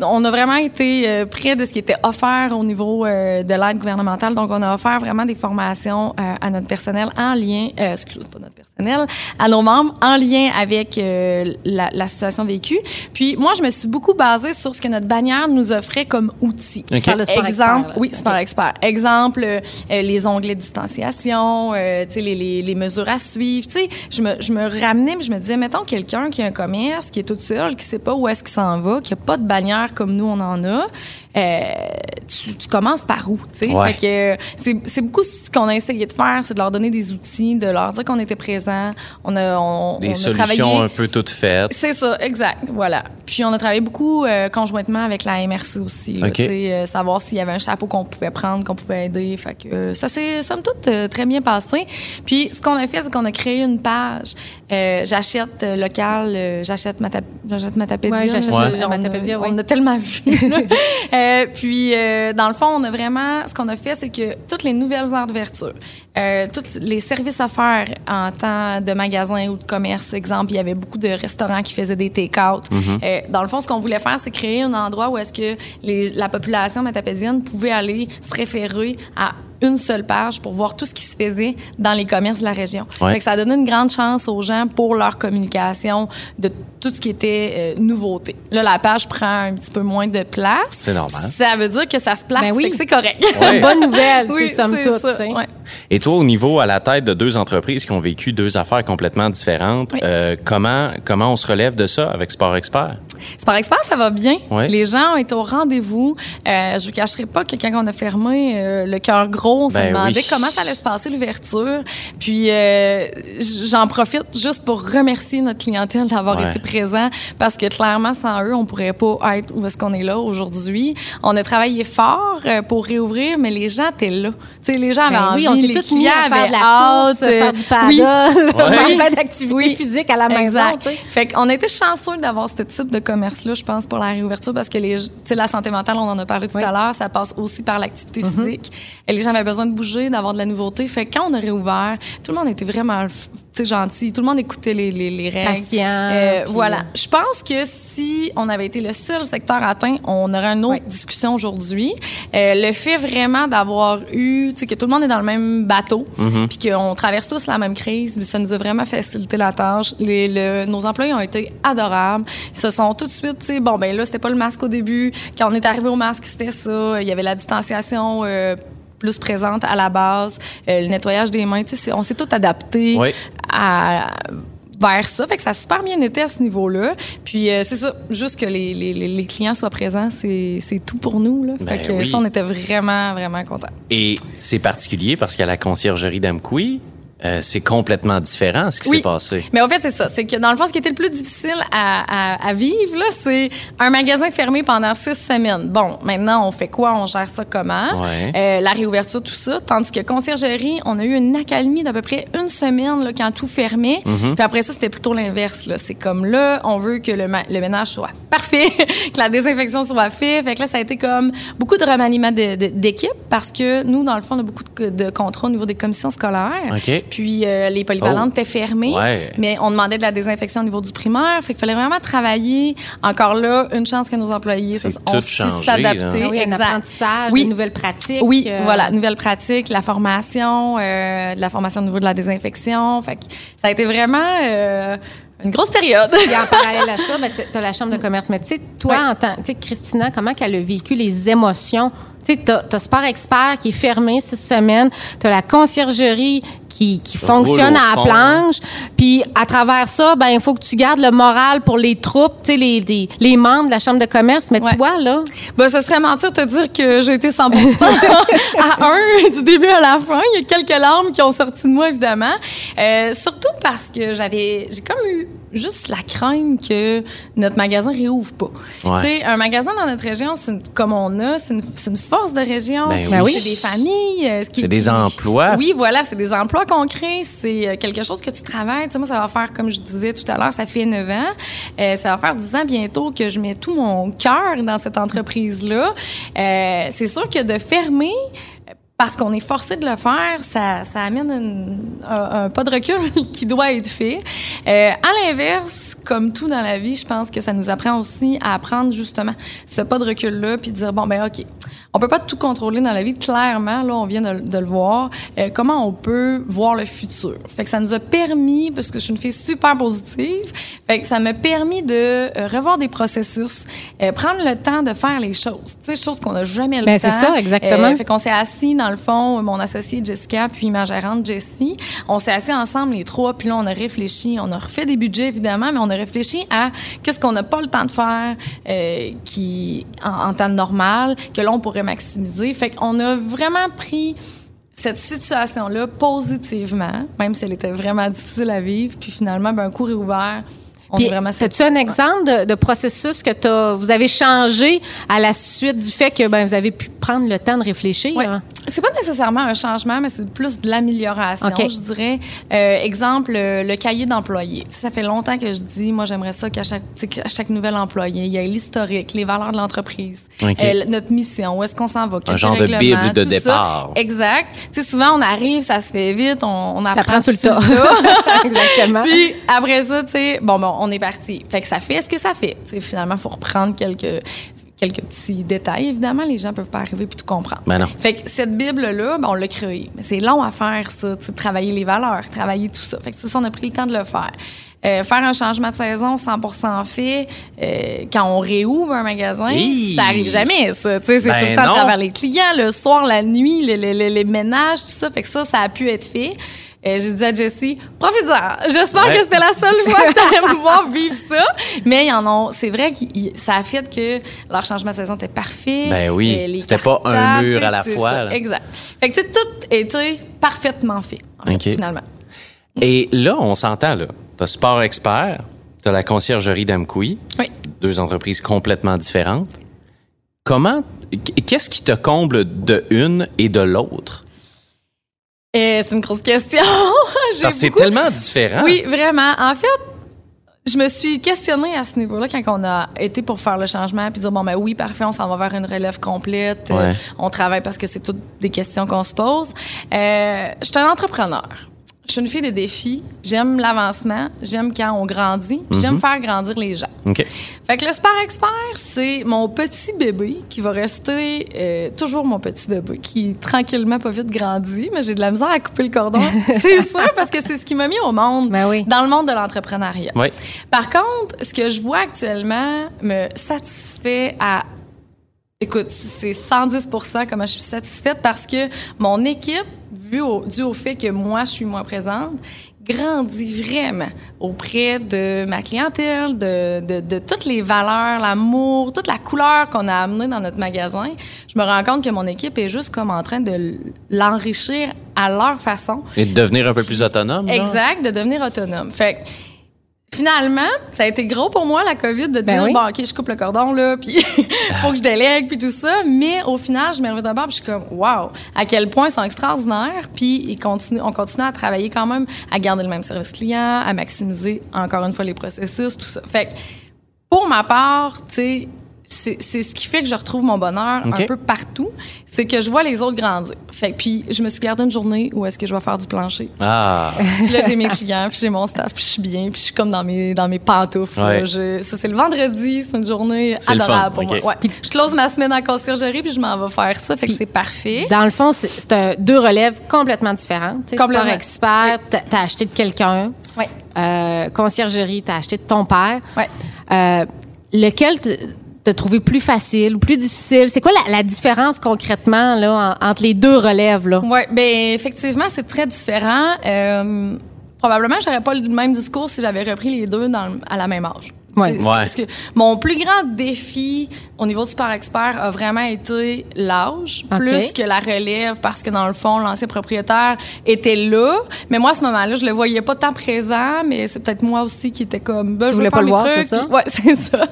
on a vraiment été euh, près de ce qui était offert au niveau euh, de l'aide gouvernementale. Donc, on a offert vraiment des formations euh, à notre personnel en lien, excusez pas notre personnel, à nos membres en lien avec euh, la, la situation vécue. Puis, moi, je me suis beaucoup basée sur ce que notre bannière nous offrait comme outil. OK. Je parle de sport Exemple, expert, oui, OK. sport expert. Exemple, euh, les onglets de distanciation, euh, tu sais, les, les, les mesures à suivre. Tu sais, je me, je me ramenais, mais je me disais, mettons quelqu'un qui a un commerce, qui est toute seule, qui sait pas où est-ce qu'il s'en va, qui a pas de bannière comme nous on en a. euh, tu, tu commences par où, tu sais? Ouais. Fait que, c'est, c'est beaucoup ce qu'on a essayé de faire, c'est de leur donner des outils, de leur dire qu'on était présents. On a, on, Des on a solutions travaillé. un peu toutes faites. C'est ça, exact. Voilà. Puis on a travaillé beaucoup euh, conjointement avec la MRC aussi. Là, OK. tu sais, euh, savoir s'il y avait un chapeau qu'on pouvait prendre, qu'on pouvait aider. Fait que euh, ça s'est, somme toute, euh, très bien passé. Puis ce qu'on a fait, c'est qu'on a créé une page. Euh, j'achète local, euh, j'achète ma j'achète Matapédia. Ouais, j'achète Ouais. On a-. On a tellement vu. Euh, puis, euh, dans le fond, on a vraiment... Ce qu'on a fait, c'est que toutes les nouvelles heures d'ouverture, euh, tous les services à faire en temps de magasin ou de commerce, exemple, il y avait beaucoup de restaurants qui faisaient des take-out. Euh, dans le fond, ce qu'on voulait faire, c'est créer un endroit où est-ce que les- la population matapédienne pouvait aller se référer à une seule page pour voir tout ce qui se faisait dans les commerces de la région. Ouais. Fait que ça a donné une grande chance aux gens pour leur communication de tout ce qui était euh, nouveauté. Là, la page prend un petit peu moins de place. C'est normal. Ça veut dire que ça se place, Ben oui. c'est correct. Ouais. Bonne nouvelle, Oui, c'est somme c'est toute. ouais. Et toi, au niveau à la tête de deux entreprises qui ont vécu deux affaires complètement différentes, Oui. euh, comment, comment on se relève de ça avec Sport Expert? Sport Expert, ça va bien. Ouais. Les gens ont été au rendez-vous. Euh, je vous cacherai pas que quand on a fermé euh, le cœur gros, on se Ben demandait oui. comment ça allait se passer l'ouverture. Puis euh, j'en profite juste pour remercier notre clientèle d'avoir Ouais. été présent parce que clairement sans eux, on pourrait pas être où est-ce qu'on est là aujourd'hui. On a travaillé fort euh, pour réouvrir, mais les gens étaient là. Tu sais, les gens avaient Ben envie, oui, on s'est tous mis à faire de la hâte, course, faire du euh, oui. paddle, Ouais. faire plein d'activités Oui. physiques à la maison. Exact. tu sais. Fait qu'on a été chanceux d'avoir ce type de commerce-là, je pense, pour la réouverture, parce que les, tu sais, la santé mentale, on en a parlé tout Oui. à l'heure, ça passe aussi par l'activité Mm-hmm. physique. Et les gens avaient besoin de bouger, d'avoir de la nouveauté. Fait que quand on a réouvert, tout le monde était vraiment, gentil. Tout le monde écoutait les, les, les règles. Patient, Euh, puis, voilà. Je pense que si on avait été le seul secteur atteint, on aurait une autre discussion aujourd'hui. Euh, le fait vraiment d'avoir eu, tu sais, que tout le monde est dans le même bateau, puis qu'on traverse tous la même crise, ça nous a vraiment facilité la tâche. Les, le- nos employés ont été adorables. Ils se sont tout de suite, tu sais, bon, ben là, c'était pas le masque au début. Quand on est arrivé au masque, c'était ça. Il y avait la distanciation. euh, plus présente à la base, Euh, le nettoyage des mains, tu sais, on s'est tout adapté Oui. à vers ça. Fait que ça a super bien été à ce niveau-là. Puis euh, c'est ça, juste que les, les, clients soient présents, c'est tout pour nous. Là. Ben fait que oui. ça, on était vraiment, vraiment contents. Et c'est particulier parce qu'à la conciergerie d'Amkoui, euh, c'est complètement différent ce qui Oui. s'est passé. Mais au fait, c'est ça. C'est que dans le fond, ce qui était le plus difficile à, à- à vivre, là, c'est un magasin fermé pendant six semaines. Bon, maintenant, on fait quoi? On gère ça comment? Ouais. Euh, la réouverture, tout ça. Tandis que conciergerie, on a eu une accalmie d'à peu près une semaine là, quand tout fermait. Mm-hmm. Puis après ça, c'était plutôt l'inverse. là. C'est comme là, on veut que le, ma- le ménage soit parfait, que la désinfection soit faite. Fait que là, ça a été comme beaucoup de remaniement de- de- d'équipe parce que nous, dans le fond, on a beaucoup de, de contrats au niveau des commissions scolaires. OK. Puis euh, les polyvalentes Oh. étaient fermées. Ouais. Mais on demandait de la désinfection au niveau du primaire. Fait qu'il fallait vraiment travailler. Encore là, une chance que nos employés se- ont su changé, s'adapter. Ah oui, un apprentissage, Oui. nouvelles pratiques. Oui, euh, voilà, nouvelle pratique, la formation, euh, de la formation au niveau de la désinfection. Fait que ça a été vraiment euh, une grosse période. Puis en parallèle à ça, ben, tu as la chambre de commerce. Mais tu sais, toi, Ouais. en tant, tu sais, Christina, comment qu'elle a vécu les émotions? Tu sais, t'as, t'as Sport Expert qui est fermé six semaines, t'as la conciergerie qui, qui fonctionne à la planche, puis à travers ça, ben il faut que tu gardes le moral pour les troupes, tu sais, les, les, les membres de la chambre de commerce. Mais Ouais. toi, là, Ben, ce serait mentir de te dire que j'ai été 100 à un du début à la fin. Il y a quelques larmes qui ont sorti de moi, évidemment. Euh, surtout parce que j'avais, j'ai comme eu juste la crainte que notre magasin réouvre pas. Ouais. Tu sais, un magasin dans notre région, c'est une- comme on a, c'est une, c'est une force de région. Ben oui. C'est des familles. euh, C'est des emplois. Oui, voilà, c'est des emplois concrets. C'est euh, quelque chose que tu travailles. Tu sais, moi, ça va faire, comme je disais tout à l'heure, ça fait 9 ans. Euh, ça va faire 10 ans bientôt que je mets tout mon cœur dans cette entreprise-là. Euh, c'est sûr que de fermer, parce qu'on est forcé de le faire, ça, ça amène un, pas de recul qui doit être fait. Euh, à l'inverse, comme tout dans la vie, je pense que ça nous apprend aussi à apprendre justement ce pas de recul-là, puis dire, bon, ben OK, on peut pas tout contrôler dans la vie, clairement, là, on vient de, de le voir, euh, comment on peut voir le futur? Fait que ça nous a permis, parce que je suis une fille super positive, fait que ça m'a permis de euh, revoir des processus, euh, prendre le temps de faire les choses, tu sais, choses qu'on n'a jamais le Ben, temps. c'est ça, exactement. Fait qu'on s'est assis, dans le fond, mon associé Jessica, puis ma gérante Jessie. On s'est assis ensemble, les trois, puis là, on a réfléchi. On a refait des budgets, évidemment, mais on a réfléchi à qu'est-ce qu'on n'a pas le temps de faire euh, qui, en, en temps normal, que là, on maximiser. Fait qu'on a vraiment pris cette situation-là positivement, même si elle était vraiment difficile à vivre. Puis finalement, ben, un coup réouvert, on Puis, est vraiment as-tu un exemple de, de processus que t'as- vous avez changé à la suite du fait que ben, vous avez pu prendre le temps de réfléchir? Ouais. hein? C'est pas nécessairement un changement, mais c'est plus de l'amélioration, je dirais. Euh, exemple, euh, le cahier d'employé. Tu sais, Ça fait longtemps que je dis, moi, j'aimerais ça qu'à chaque, tu sais, qu'à chaque nouvel employé, il y ait l'historique, les valeurs de l'entreprise, OK. euh, notre mission, où est-ce qu'on s'en va, quel genre de bible de ça. départ. Exact. Tu sais, souvent, on arrive, ça se fait vite, on, on apprend prend sur le tas. Exactement. Puis après ça, tu sais, bon, bon, on est parti. Fait que ça fait ce que ça fait. Finalement, il faut reprendre quelques quelques petits détails. Évidemment, les gens peuvent pas arriver puis tout comprendre. Ben non. Fait que cette Bible-là, ben, on l'a créée. Mais c'est long à faire, ça, travailler les valeurs, travailler tout ça. Fait que ça, on a pris le temps de le faire. Euh, faire un changement de saison 100% fait, euh, quand on réouvre un magasin, Hi! ça arrive jamais, ça. C'est Ben tout le temps non. à travers les clients, le soir, la nuit, le- le- le- les ménages, tout ça. Fait que ça, ça a pu être fait. Euh, J'ai dit à Jessie, profite-en. J'espère Ouais. que c'était la seule fois que tu allais pouvoir vivre ça. Mais ils en ont. C'est vrai que ça a fait que leur changement de saison était parfait. Ben oui. C'était pas un mur à la fois, là. Exact. Fait que tu sais, tout était parfaitement fait, en fait, OK. finalement. Et là, on s'entend, là. T'as Sport Expert, t'as la conciergerie d'Amkoui, Oui. deux entreprises complètement différentes. Comment, qu'est-ce qui te comble de une et de l'autre? Euh, c'est une grosse question. Parce que c'est beaucoup- tellement différent. Oui, vraiment. En fait, je me suis questionnée à ce niveau-là quand on a été pour faire le changement puis dire bon ben oui parfait on s'en va vers une relève complète Euh, Ouais. on travaille parce que c'est toutes des questions qu'on se pose euh, je suis un entrepreneur je suis une fille de défis j'aime l'avancement j'aime quand on grandit j'aime faire grandir les gens OK. fait que le Sport Expert, c'est mon petit bébé qui va rester euh, toujours mon petit bébé qui tranquillement pas vite grandit, mais j'ai de la misère à couper le cordon. c'est ça parce que c'est ce qui m'a mis au monde Ben oui. dans le monde de l'entrepreneuriat. Oui. Par contre, ce que je vois actuellement me satisfait à Écoute, c'est 110 comment je suis satisfaite parce que mon équipe, vu au, dû au fait que moi, je suis moins présente, grandit vraiment auprès de ma clientèle, de, de, de toutes les valeurs, l'amour, toute la couleur qu'on a amenée dans notre magasin. Je me rends compte que mon équipe est juste comme en train de l'enrichir à leur façon. Et de devenir un peu plus autonome. Exact, de devenir autonome. Fait que, finalement, ça a été gros pour moi, la COVID, de Ben dire, oui. bon, OK, je coupe le cordon, là, puis faut que je délègue, puis tout ça. Mais au final, je me reviens d'abord, puis je suis comme, wow, à quel point ils sont extraordinaires. Puis ils continuent, on continue à travailler quand même, à garder le même service client, à maximiser, encore une fois, les processus, tout ça. Fait que, pour ma part, tu sais, c'est c'est ce qui fait que je retrouve mon bonheur un peu partout, c'est que je vois les autres grandir. Fait puis je me suis gardé une journée où est-ce que je vais faire du plancher. Ah. Puis là, j'ai mes clients, puis j'ai mon staff, puis je suis bien, puis je suis comme dans mes, dans mes pantoufles. là. Ouais. Je- ça, c'est le vendredi, c'est une journée C'est le adorable fun, pour OK. moi. Ouais. Je close ma semaine en conciergerie, puis je m'en vais faire ça, fait que c'est parfait. Dans le fond, c'est- deux relèves complètement différentes. Tu sais, Complètement. Sport expert, t'as- t'as acheté de quelqu'un. Ouais. Euh, conciergerie, t'as acheté de ton père. Ouais. Euh, lequel t- t'as trouvé plus facile ou plus difficile? C'est quoi la, la différence concrètement là, en- entre les deux relèves? Oui, ben effectivement, c'est très différent. Euh, probablement, j'aurais pas le même discours si j'avais repris les deux dans à la même âge. Ouais. Parce que mon plus grand défi au niveau du sport expert a vraiment été l'âge, plus que la relève, parce que dans le fond, l'ancien propriétaire était là. Mais moi, à ce moment-là, je le voyais pas tant présent, mais c'est peut-être moi aussi qui était comme, ben, je voulais pas le voir, trucs. c'est ça? Puis- Ouais, c'est ça.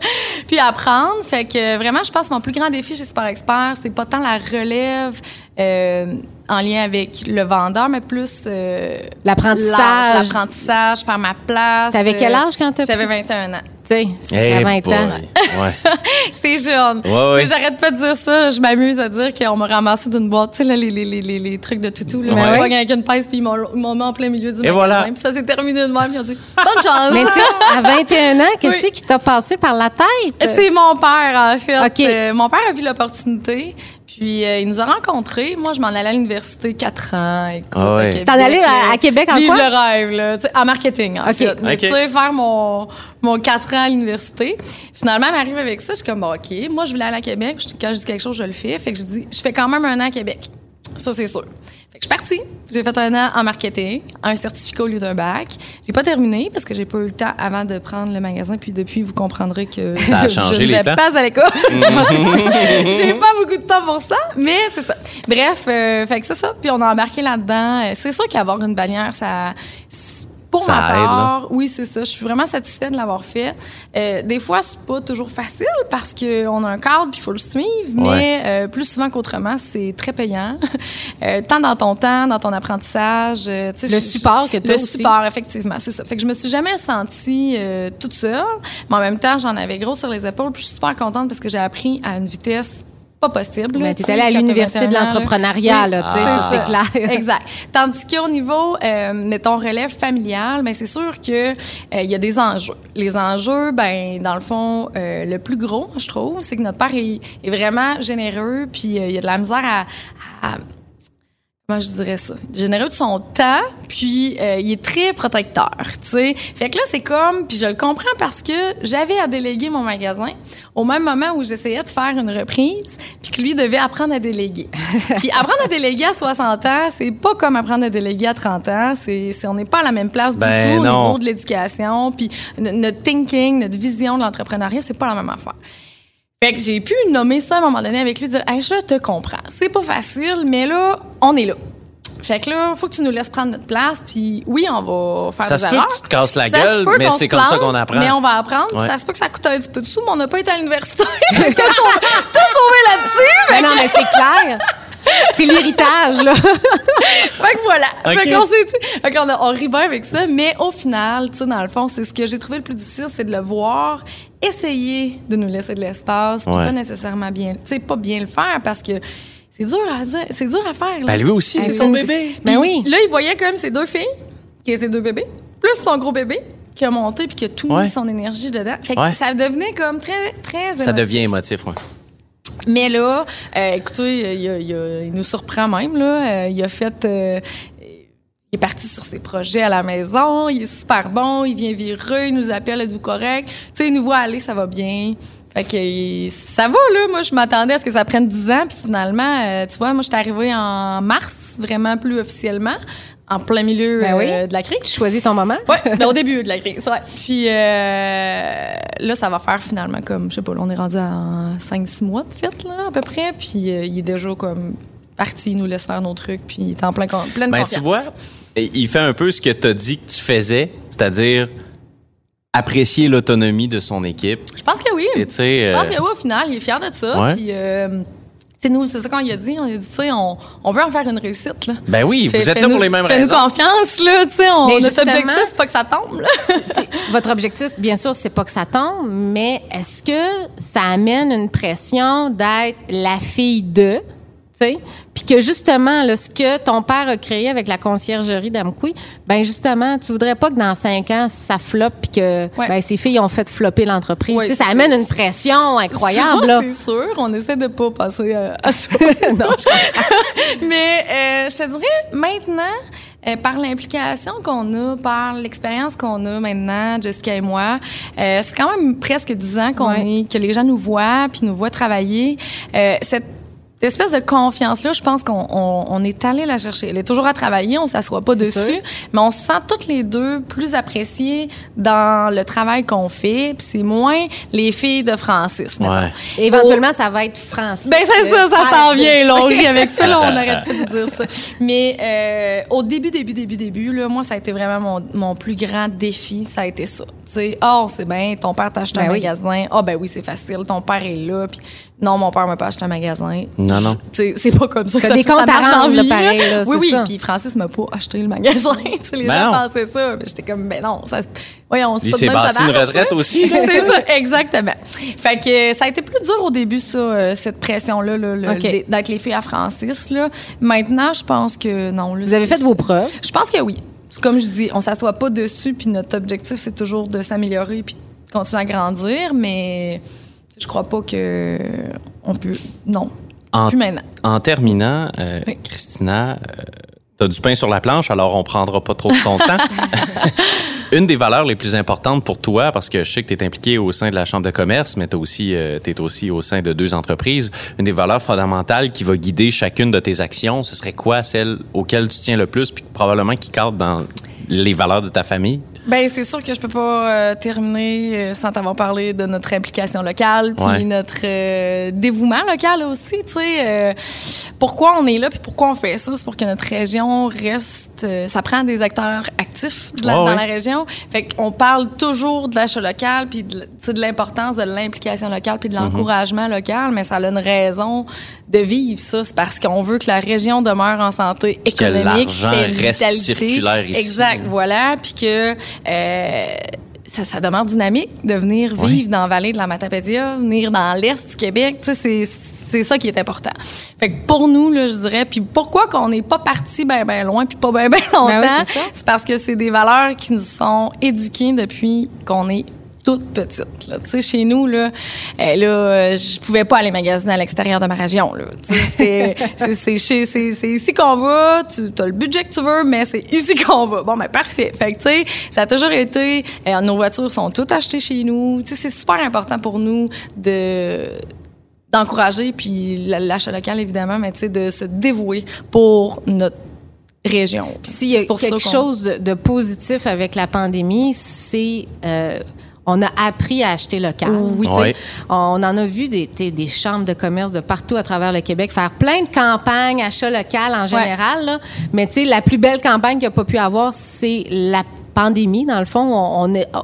Puis apprendre. Fait que vraiment, je pense que mon plus grand défi chez Sport Expert, c'est pas tant la relève euh, en lien avec le vendeur, mais plus euh, L'apprentissage. L'apprentissage, faire ma place. T'avais quel âge quand t'as J'avais pris? 21 ans. Tu sais, ça Eh fait 20 boy. ans. Ouais. C'est jeune. Ouais, ouais. Mais j'arrête pas de dire ça. Je m'amuse à dire qu'on m'a ramassé d'une boîte, tu sais, là, les, les, les, les, les trucs de toutou. Là, Ouais. Avec une pince, puis ils m'ont mis en plein milieu du magasin. voilà. Puis ça s'est terminé de même, puis ils ont dit Bonne chance! Mais tu sais, à 21 ans, qu'est-ce Oui. qui t'a passé par la tête? C'est mon père, en fait. Euh, mon père a vu l'opportunité. Puis euh, il nous a rencontrés. Moi, je m'en allais à l'université 4 ans. Écoute, Ah ouais. à Tu t'en allais à- à Québec en Vive quoi? le rêve, là. Tu sais, En marketing, en OK. fait. Mais OK. tu sais, faire mon, mon 4 ans à l'université. Finalement, elle m'arrive avec ça. Je suis comme, bon, OK. Moi, je voulais aller à Québec. Je- Quand je dis quelque chose, je le fais. Fait que je dis, je fais quand même un an à Québec. Ça, c'est sûr. Je suis partie. J'ai fait un an en marketing, un certificat au lieu d'un bac. J'ai pas terminé parce que j'ai pas eu le temps avant de prendre le magasin. Puis depuis, vous comprendrez que Ça a changé je ne les vais pas à l'école. j'ai pas beaucoup de temps pour ça, mais c'est ça. Bref, euh, fait que c'est ça. Puis on a embarqué là-dedans. Euh, C'est sûr qu'avoir une bannière, ça. Pour Ça ma aide, part, oui, c'est ça. Je suis vraiment satisfaite de l'avoir fait. Euh, des fois, c'est pas toujours facile parce qu'on a un cadre puis il faut le suivre, mais euh, plus souvent qu'autrement, c'est très payant. Euh, tant dans ton temps, dans ton apprentissage. euh, tu sais, Le je- support que t'as Le aussi. support, effectivement, c'est ça. Fait que je me suis jamais sentie euh, toute seule, mais en même temps, j'en avais gros sur les épaules. Puis je suis super contente parce que j'ai appris à une vitesse pas possible. Mais t'es tu sais, allée à l'université de 21 ans, là. l'entrepreneuriat, Oui, là, tu sais, Ah. c'est clair. Exact. Tandis qu'au niveau, euh, mettons, relève familiale, ben c'est sûr que euh, il y a des enjeux. Les enjeux, ben dans le fond, euh, le plus gros, je trouve, c'est que notre père est, est vraiment généreux, puis euh, il y a de la misère à, à- Comment je dirais ça? Généreux de son temps, puis euh, il est très protecteur, tu sais. Fait que là, c'est comme, puis je le comprends parce que j'avais à déléguer mon magasin au même moment où j'essayais de faire une reprise, puis que lui devait apprendre à déléguer. puis apprendre à déléguer à 60 ans, c'est pas comme apprendre à déléguer à 30 ans. C'est, on n'est pas à la même place Ben du tout non. au niveau de l'éducation, puis notre thinking, notre vision de l'entrepreneuriat, c'est pas la même affaire. Fait que j'ai pu nommer ça à un moment donné avec lui, dire hey, je te comprends. C'est pas facile, mais là, on est là. Fait que là, faut que tu nous laisses prendre notre place, puis oui, on va faire Ça des se peut erreurs. que tu te casses la Ça gueule, mais c'est comme ça qu'on apprend. Mais on va apprendre. Ouais. Ça se peut que ça coûte un petit peu de sous, mais on n'a pas été à l'université. T'as sauvé, sauvé là-dessus. Mais non, mais c'est clair. C'est l'héritage, là. Fait que voilà. Ok. Fait qu'on fait qu'on on rit bien avec ça. Mais au final, tu sais, dans le fond, c'est ce que j'ai trouvé le plus difficile, c'est de le voir essayer de nous laisser de l'espace, puis pas nécessairement bien, tu sais, pas bien le faire parce que c'est dur à dire, c'est dur à faire. là. Ben lui aussi, c'est Hey, son c'est- bébé. Ben oui. Là, il voyait comme ses deux filles, qui ses deux bébés, plus son gros bébé qui a monté puis qui a tout Ouais. mis son énergie dedans. Fait que Ouais. ça devenait comme très, très Ça émotif. devient émotif, ouais. Mais là, euh, écoutez, il, il a- il nous surprend même. Là. Euh, il a fait. euh, il est parti sur ses projets à la maison. Il est super bon. Il vient vireux. Il nous appelle Êtes-vous correct? Tu sais, il nous voit aller, ça va bien. Fait que il- ça va, là. Moi, je m'attendais à ce que ça prenne 10 ans. Puis finalement, euh, tu vois, moi, je suis arrivée en mars, vraiment plus officiellement, en plein milieu Ben oui. euh, de la crise. Tu choisis ton moment. Ben, au début de la crise, ouais. Puis euh, là, ça va faire finalement comme, je sais pas, là, on est rendu à 5-6 mois de fête, là, à peu près. Puis euh, il est déjà comme parti, il nous laisse faire nos trucs, puis il est en plein, con- pleine Ben, confiance. tu vois, il fait un peu ce que tu as dit que tu faisais, c'est-à-dire apprécier l'autonomie de son équipe. Je pense que oui. Et tu sais, Je pense euh, que oui, au final, il est fier de ça. Ouais. Puis, euh, nous, c'est ça qu'on il a dit. On a dit, tu sais, on, on veut en faire une réussite, là. ben oui, vous Fais- êtes là fais-nous- pour les mêmes Fais-nous raisons. confiance, là, tu sais. Notre objectif, c'est pas que ça tombe, là. Votre objectif, bien sûr, c'est pas que ça tombe, mais est-ce que ça amène une pression d'être la fille de, tu sais, puis que justement, là, ce que ton père a créé avec la conciergerie d'Amqui, ben justement, tu voudrais pas que dans cinq ans, ça floppe puis que Ouais. ben, ces filles ont fait flopper l'entreprise. Ouais, Tu sais, ça amène une pression incroyable. C'est sûr. On essaie de pas passer euh, à ça. non, Mais euh, je te dirais, maintenant, Euh, par l'implication qu'on a, par l'expérience qu'on a maintenant, Jessica et moi, euh, c'est quand même presque dix ans qu'on Ouais. est, que les gens nous voient puis nous voient travailler. Euh, cette espèce de confiance-là, je pense qu'on on, on est allé la chercher. Elle est toujours à travailler, on s'assoit pas dessus, sûr. mais on se sent toutes les deux plus appréciées dans le travail qu'on fait. Puis c'est moins les filles de Francis, mettons. Ouais. Et éventuellement, ça va être Francis. Ben c'est ça, ça s'en vient. Là, on rit avec ça, là, on n'arrête pas de dire ça. Mais euh, au début, début, début, début, là, moi, ça a été vraiment mon, mon plus grand défi, ça a été ça. Tu sais, ah, c'est bien, ton père t'a acheté Ben un oui. magasin. Ah, ben oui, c'est facile, ton père est là. Puis non, mon père m'a pas acheté un magasin. Non, non. Tu sais, c'est pas comme ça que ça, des comptes à rendre, pareil, là, oui, oui. ça. Puis Francis m'a pas acheté le magasin. tu sais, les Ben gens non. pensaient ça. Mais j'étais comme, ben non, ça se- Voyons, c'est pas de s'est bâti une retraite là. aussi. C'est ça, exactement. Fait que euh, ça a été plus dur au début, ça, euh, cette pression-là, là, le- OK. le- d'être les filles à Francis. Là. Maintenant, je pense que non. là, Vous avez fait vos preuves? Je pense que oui. Comme je dis, on s'assoit pas dessus, puis notre objectif, c'est toujours de s'améliorer puis de continuer à grandir, mais je crois pas que on peut. Non. En, Plus maintenant. en terminant, euh, Oui. Christina, euh, t'as du pain sur la planche, alors on prendra pas trop de ton temps. Une des valeurs les plus importantes pour toi, parce que je sais que tu es impliqué au sein de la Chambre de commerce, mais tu aussi, euh, t'es aussi au sein de deux entreprises, une des valeurs fondamentales qui va guider chacune de tes actions, ce serait quoi celle auquel tu tiens le plus, puis probablement qui cadre dans les valeurs de ta famille? Ben c'est sûr que je peux pas euh, terminer euh, sans t'avoir parlé de notre implication locale, puis Ouais. notre euh, dévouement local aussi. Tu sais, euh, pourquoi on est là, puis pourquoi on fait ça, c'est pour que notre région reste. euh, ça prend des acteurs actifs de la- Ouais, dans la région. Fait qu'on parle toujours de l'achat local, puis de, de l'importance de l'implication locale, puis de Mm-hmm. l'encouragement local, mais ça a une raison de vivre ça. C'est parce qu'on veut que la région demeure en santé Puis que économique, l'argent reste vitalité. circulaire ici. Exact, voilà. Puis que euh, ça, ça demeure dynamique de venir vivre dans la vallée de la Matapédia, venir dans l'est du Québec. C'est c'est ça qui est important. Fait que pour nous, là, je dirais, puis pourquoi qu'on n'est pas parti bien ben loin puis pas bien ben longtemps, Ben oui, c'est ça. c'est parce que c'est des valeurs qui nous sont éduquées depuis qu'on est toute petite. Là. Tu sais, chez nous, là, euh, là, euh, je pouvais pas aller magasiner à l'extérieur de ma région. C'est- ici qu'on va, tu as le budget que tu veux, mais c'est ici qu'on va. Bon, ben parfait. Fait que, tu sais, ça a toujours été, euh, nos voitures sont toutes achetées chez nous. Tu sais, c'est super important pour nous de d'encourager, puis l'achat local, évidemment, mais tu sais, de se dévouer pour notre région. S'il y a quelque chose de, de positif avec la pandémie, c'est euh, on a appris à acheter local. Oui. Ouais. On en a vu des, des, des chambres de commerce de partout à travers le Québec faire plein de campagnes achat local en général. là. Mais tu sais, la plus belle campagne qu'il n'y a pas pu avoir, c'est la pandémie. Dans le fond, on, on est, oh,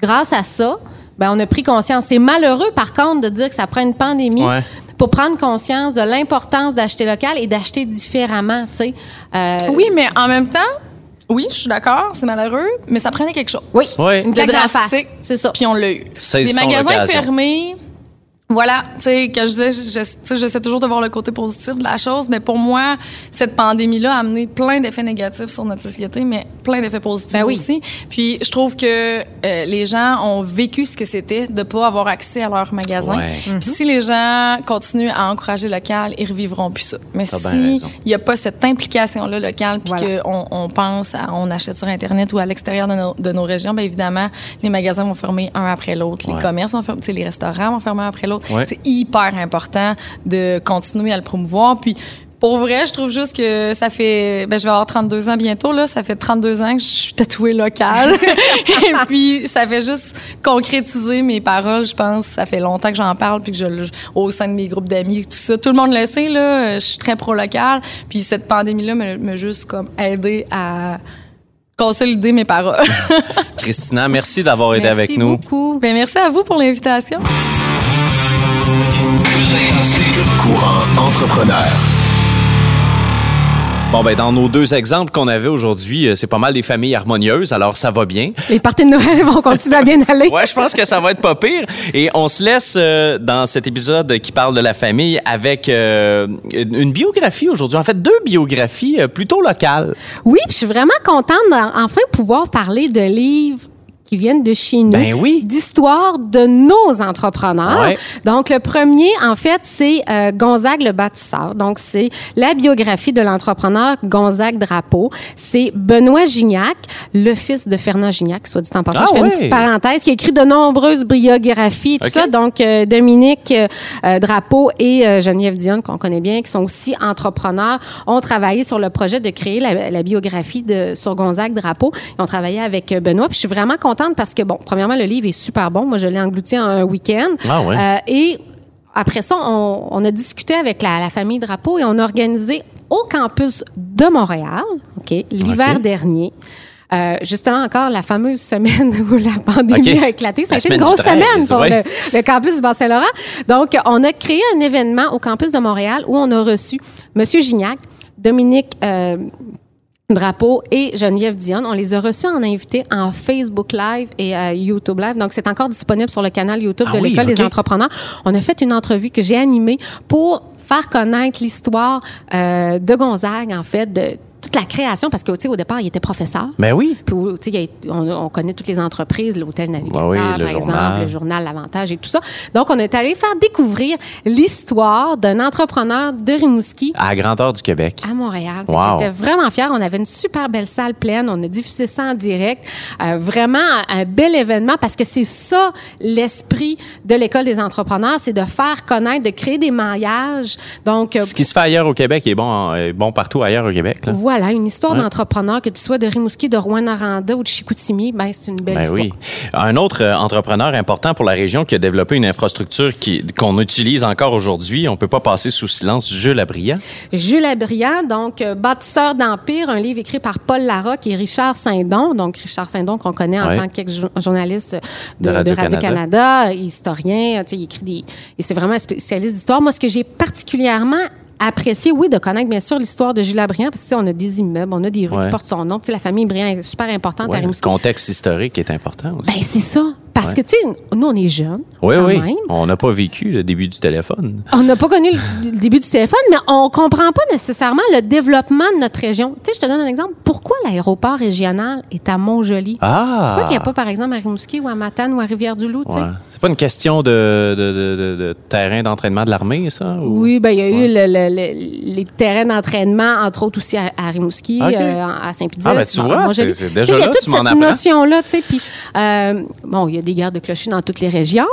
grâce à ça, ben, on a pris conscience. C'est malheureux, par contre, de dire que ça prend une pandémie Ouais. pour prendre conscience de l'importance d'acheter local et d'acheter différemment. tu sais. Euh, Oui, mais en même temps, oui, je suis d'accord, c'est malheureux, mais ça prenait quelque chose. Oui, Ouais. une claque la face. C'est ça. Puis on l'a eu. Les magasins fermés, voilà, tu sais, que je disais, je- je- tu sais, j'essaie toujours de voir le côté positif de la chose, mais pour moi, cette pandémie-là a amené plein d'effets négatifs sur notre société, mais plein d'effets positifs Ben oui. aussi. Puis je trouve que euh, les gens ont vécu ce que c'était de pas avoir accès à leur magasin. Ouais. Puis si les gens continuent à encourager local, ils revivront plus ça. Mais si il n'y a pas cette implication-là locale, puis Voilà. qu'on on pense, à, on achète sur Internet ou à l'extérieur de nos, de nos régions, bien évidemment, les magasins vont fermer un après l'autre, Ouais. les commerces vont fermer, les restaurants vont fermer un après l'autre. Ouais. C'est hyper important de continuer à le promouvoir. Puis pour vrai, je trouve juste que ça fait, ben, je vais avoir 32 ans bientôt, là. Ça fait 32 ans que je suis tatouée locale. Et puis, ça fait juste concrétiser mes paroles, je pense. Ça fait longtemps que j'en parle, puis que je, au sein de mes groupes d'amis, tout ça. Tout le monde le sait, là. Je suis très pro-local. Puis cette pandémie-là m'a juste comme aidé à consolider mes paroles. Christina, merci d'avoir été Merci avec nous. beaucoup. ben, merci à vous pour l'invitation. Courant entrepreneur. Bon, ben, dans nos deux exemples qu'on avait aujourd'hui, euh, c'est pas mal des familles harmonieuses, alors ça va bien. Les parties de Noël vont continuer à bien aller. Ouais, je pense que ça va être pas pire. Et on se laisse euh, dans cet épisode qui parle de la famille avec euh, une biographie aujourd'hui. En fait, deux biographies euh, plutôt locales. Oui, puis je suis vraiment contente d'enfin pouvoir parler de livres qui viennent de chez nous. Ben oui. D'histoires de nos entrepreneurs. Ouais. Donc, le premier, en fait, c'est euh, Gonzague le bâtisseur. Donc, c'est la biographie de l'entrepreneur Gonzague Drapeau. C'est Benoît Gignac, le fils de Fernand Gignac, soit dit en passant. Ah Je fais ouais. une petite parenthèse, qui a écrit de nombreuses biographies, tout ça. Donc, euh, Dominique euh, Drapeau et Geneviève Dion, qu'on connaît bien, qui sont aussi entrepreneurs, ont travaillé sur le projet de créer la, la biographie de sur Gonzague Drapeau. Ils ont travaillé avec Benoît. Puis je suis vraiment contente parce que, bon, premièrement, le livre est super bon. Moi, je l'ai englouti en un week-end. Ah ouais. Euh, et après ça, on, on a discuté avec la, la famille Drapeau et on a organisé au campus de Montréal, OK, l'hiver dernier. euh, justement, encore la fameuse semaine où la pandémie a éclaté. Ça a été une grosse 13, semaine pour ouais. le, le campus du Bas-Saint-Laurent. Donc, on a créé un événement au campus de Montréal où on a reçu M. Gignac, Dominique euh, Drapeau et Geneviève Dion. On les a reçus en invité en Facebook Live et euh, YouTube Live. Donc, c'est encore disponible sur le canal YouTube Ah de oui, l'École des entrepreneurs. On a fait une entrevue que j'ai animée pour faire connaître l'histoire euh, de Gonzague, en fait, de toute la création, parce que, tu sais, au départ, il était professeur. Ben oui. Puis, a- on, on connaît toutes les entreprises, l'hôtel Navigateur, oui, le par journal. exemple, le journal L'Avantage et tout ça. Donc, on est allé faire découvrir l'histoire d'un entrepreneur de Rimouski À la grandeur du Québec. à Montréal. Wow. J'étais vraiment fière. On avait une super belle salle pleine. On a diffusé ça en direct. Euh, vraiment un, bel événement parce que c'est ça l'esprit de l'école des entrepreneurs, c'est de faire connaître, de créer des maillages. Donc, euh, Ce qui se fait ailleurs au Québec est bon, est bon partout ailleurs au Québec. Là. voilà, une histoire d'entrepreneur, que tu sois de Rimouski, de Rouen-Noranda ou de Chicoutimi, ben, c'est une belle Ben histoire. oui. Un autre euh, entrepreneur important pour la région qui a développé une infrastructure qui- qu'on utilise encore aujourd'hui, on peut pas passer sous silence, Jules Abriand. Jules Abriand, donc euh, bâtisseur d'Empire, un livre écrit par Paul Larocque et Richard Saint-Don. Donc, Richard Saint-Don, qu'on connaît en Ouais. tant qu'ex-journaliste de, Radio-Canada. Historien, il écrit des... Et c'est vraiment un spécialiste d'histoire. Moi, ce que j'ai particulièrement apprécié, oui, de connaître bien sûr l'histoire de Jules Abriand, parce que on a des immeubles, on a des rues Ouais. qui portent son nom. La famille Briand est super importante Ouais, à le Rimouski. contexte historique est important aussi. Ben, c'est ça. Parce que, tu sais, nous, on est jeunes. oui, quand oui. même. On n'a pas vécu le début du téléphone. On n'a pas connu le, début du téléphone, mais on comprend pas nécessairement le développement de notre région. Tu sais, je te donne un exemple. Pourquoi l'aéroport régional est à Montjoli? Ah! Pourquoi il n'y a pas, par exemple, à Rimouski ou à Matane ou à Rivière-du-Loup? Ouais. C'est pas une question de, de, de- terrain d'entraînement de l'armée, ça? ou- Oui, ben il y a eu le- le- le- les terrains d'entraînement, entre autres aussi à, à Rimouski, euh, à Saint-Pédis. Ah, ben, tu vois, c'est- déjà sais, Il y a là, toute cette notion-là, tu sais. Puis, euh, bon, il y a des gardes de clochers dans toutes les régions.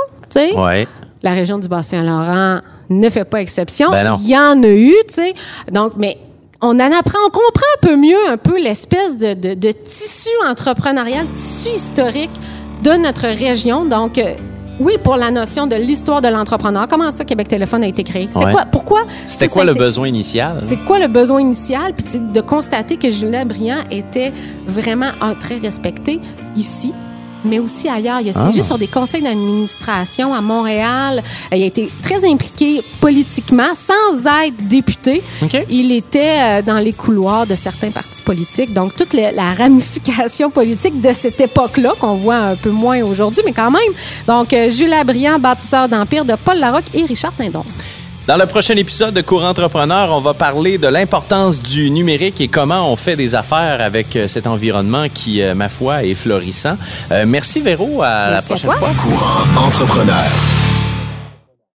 Ouais. La région du Bas-Saint-Laurent ne fait pas exception. Ben. Il y en a eu, tu sais. Donc, mais on en apprend, on comprend un peu mieux un peu l'espèce de, de- de tissu entrepreneurial, tissu historique de notre région. Donc, euh, oui, pour la notion de l'histoire de l'entrepreneur. Comment ça, Québec Téléphone a été créé? C'était Ouais. quoi? Pourquoi? C'était quoi le été- besoin initial? c'est quoi le besoin initial? Puis de constater que Julien Briand était vraiment un très respecté ici mais aussi ailleurs. Il a siégé Ah. sur des conseils d'administration à Montréal. Euh, Il a été très impliqué politiquement, sans être député. Il était euh, dans les couloirs de certains partis politiques. Donc, toute la, ramification politique de cette époque-là, qu'on voit un peu moins aujourd'hui, mais quand même. Donc, euh, Jules Abriand, bâtisseur d'Empire de Paul Larocque et Richard Saint-Don. Dans le prochain épisode de Courant Entrepreneur, on va parler de l'importance du numérique et comment on fait des affaires avec euh, cet environnement qui, euh, ma foi, est florissant. Euh, merci Véro, à la à prochaine toi. fois. Courant entrepreneur.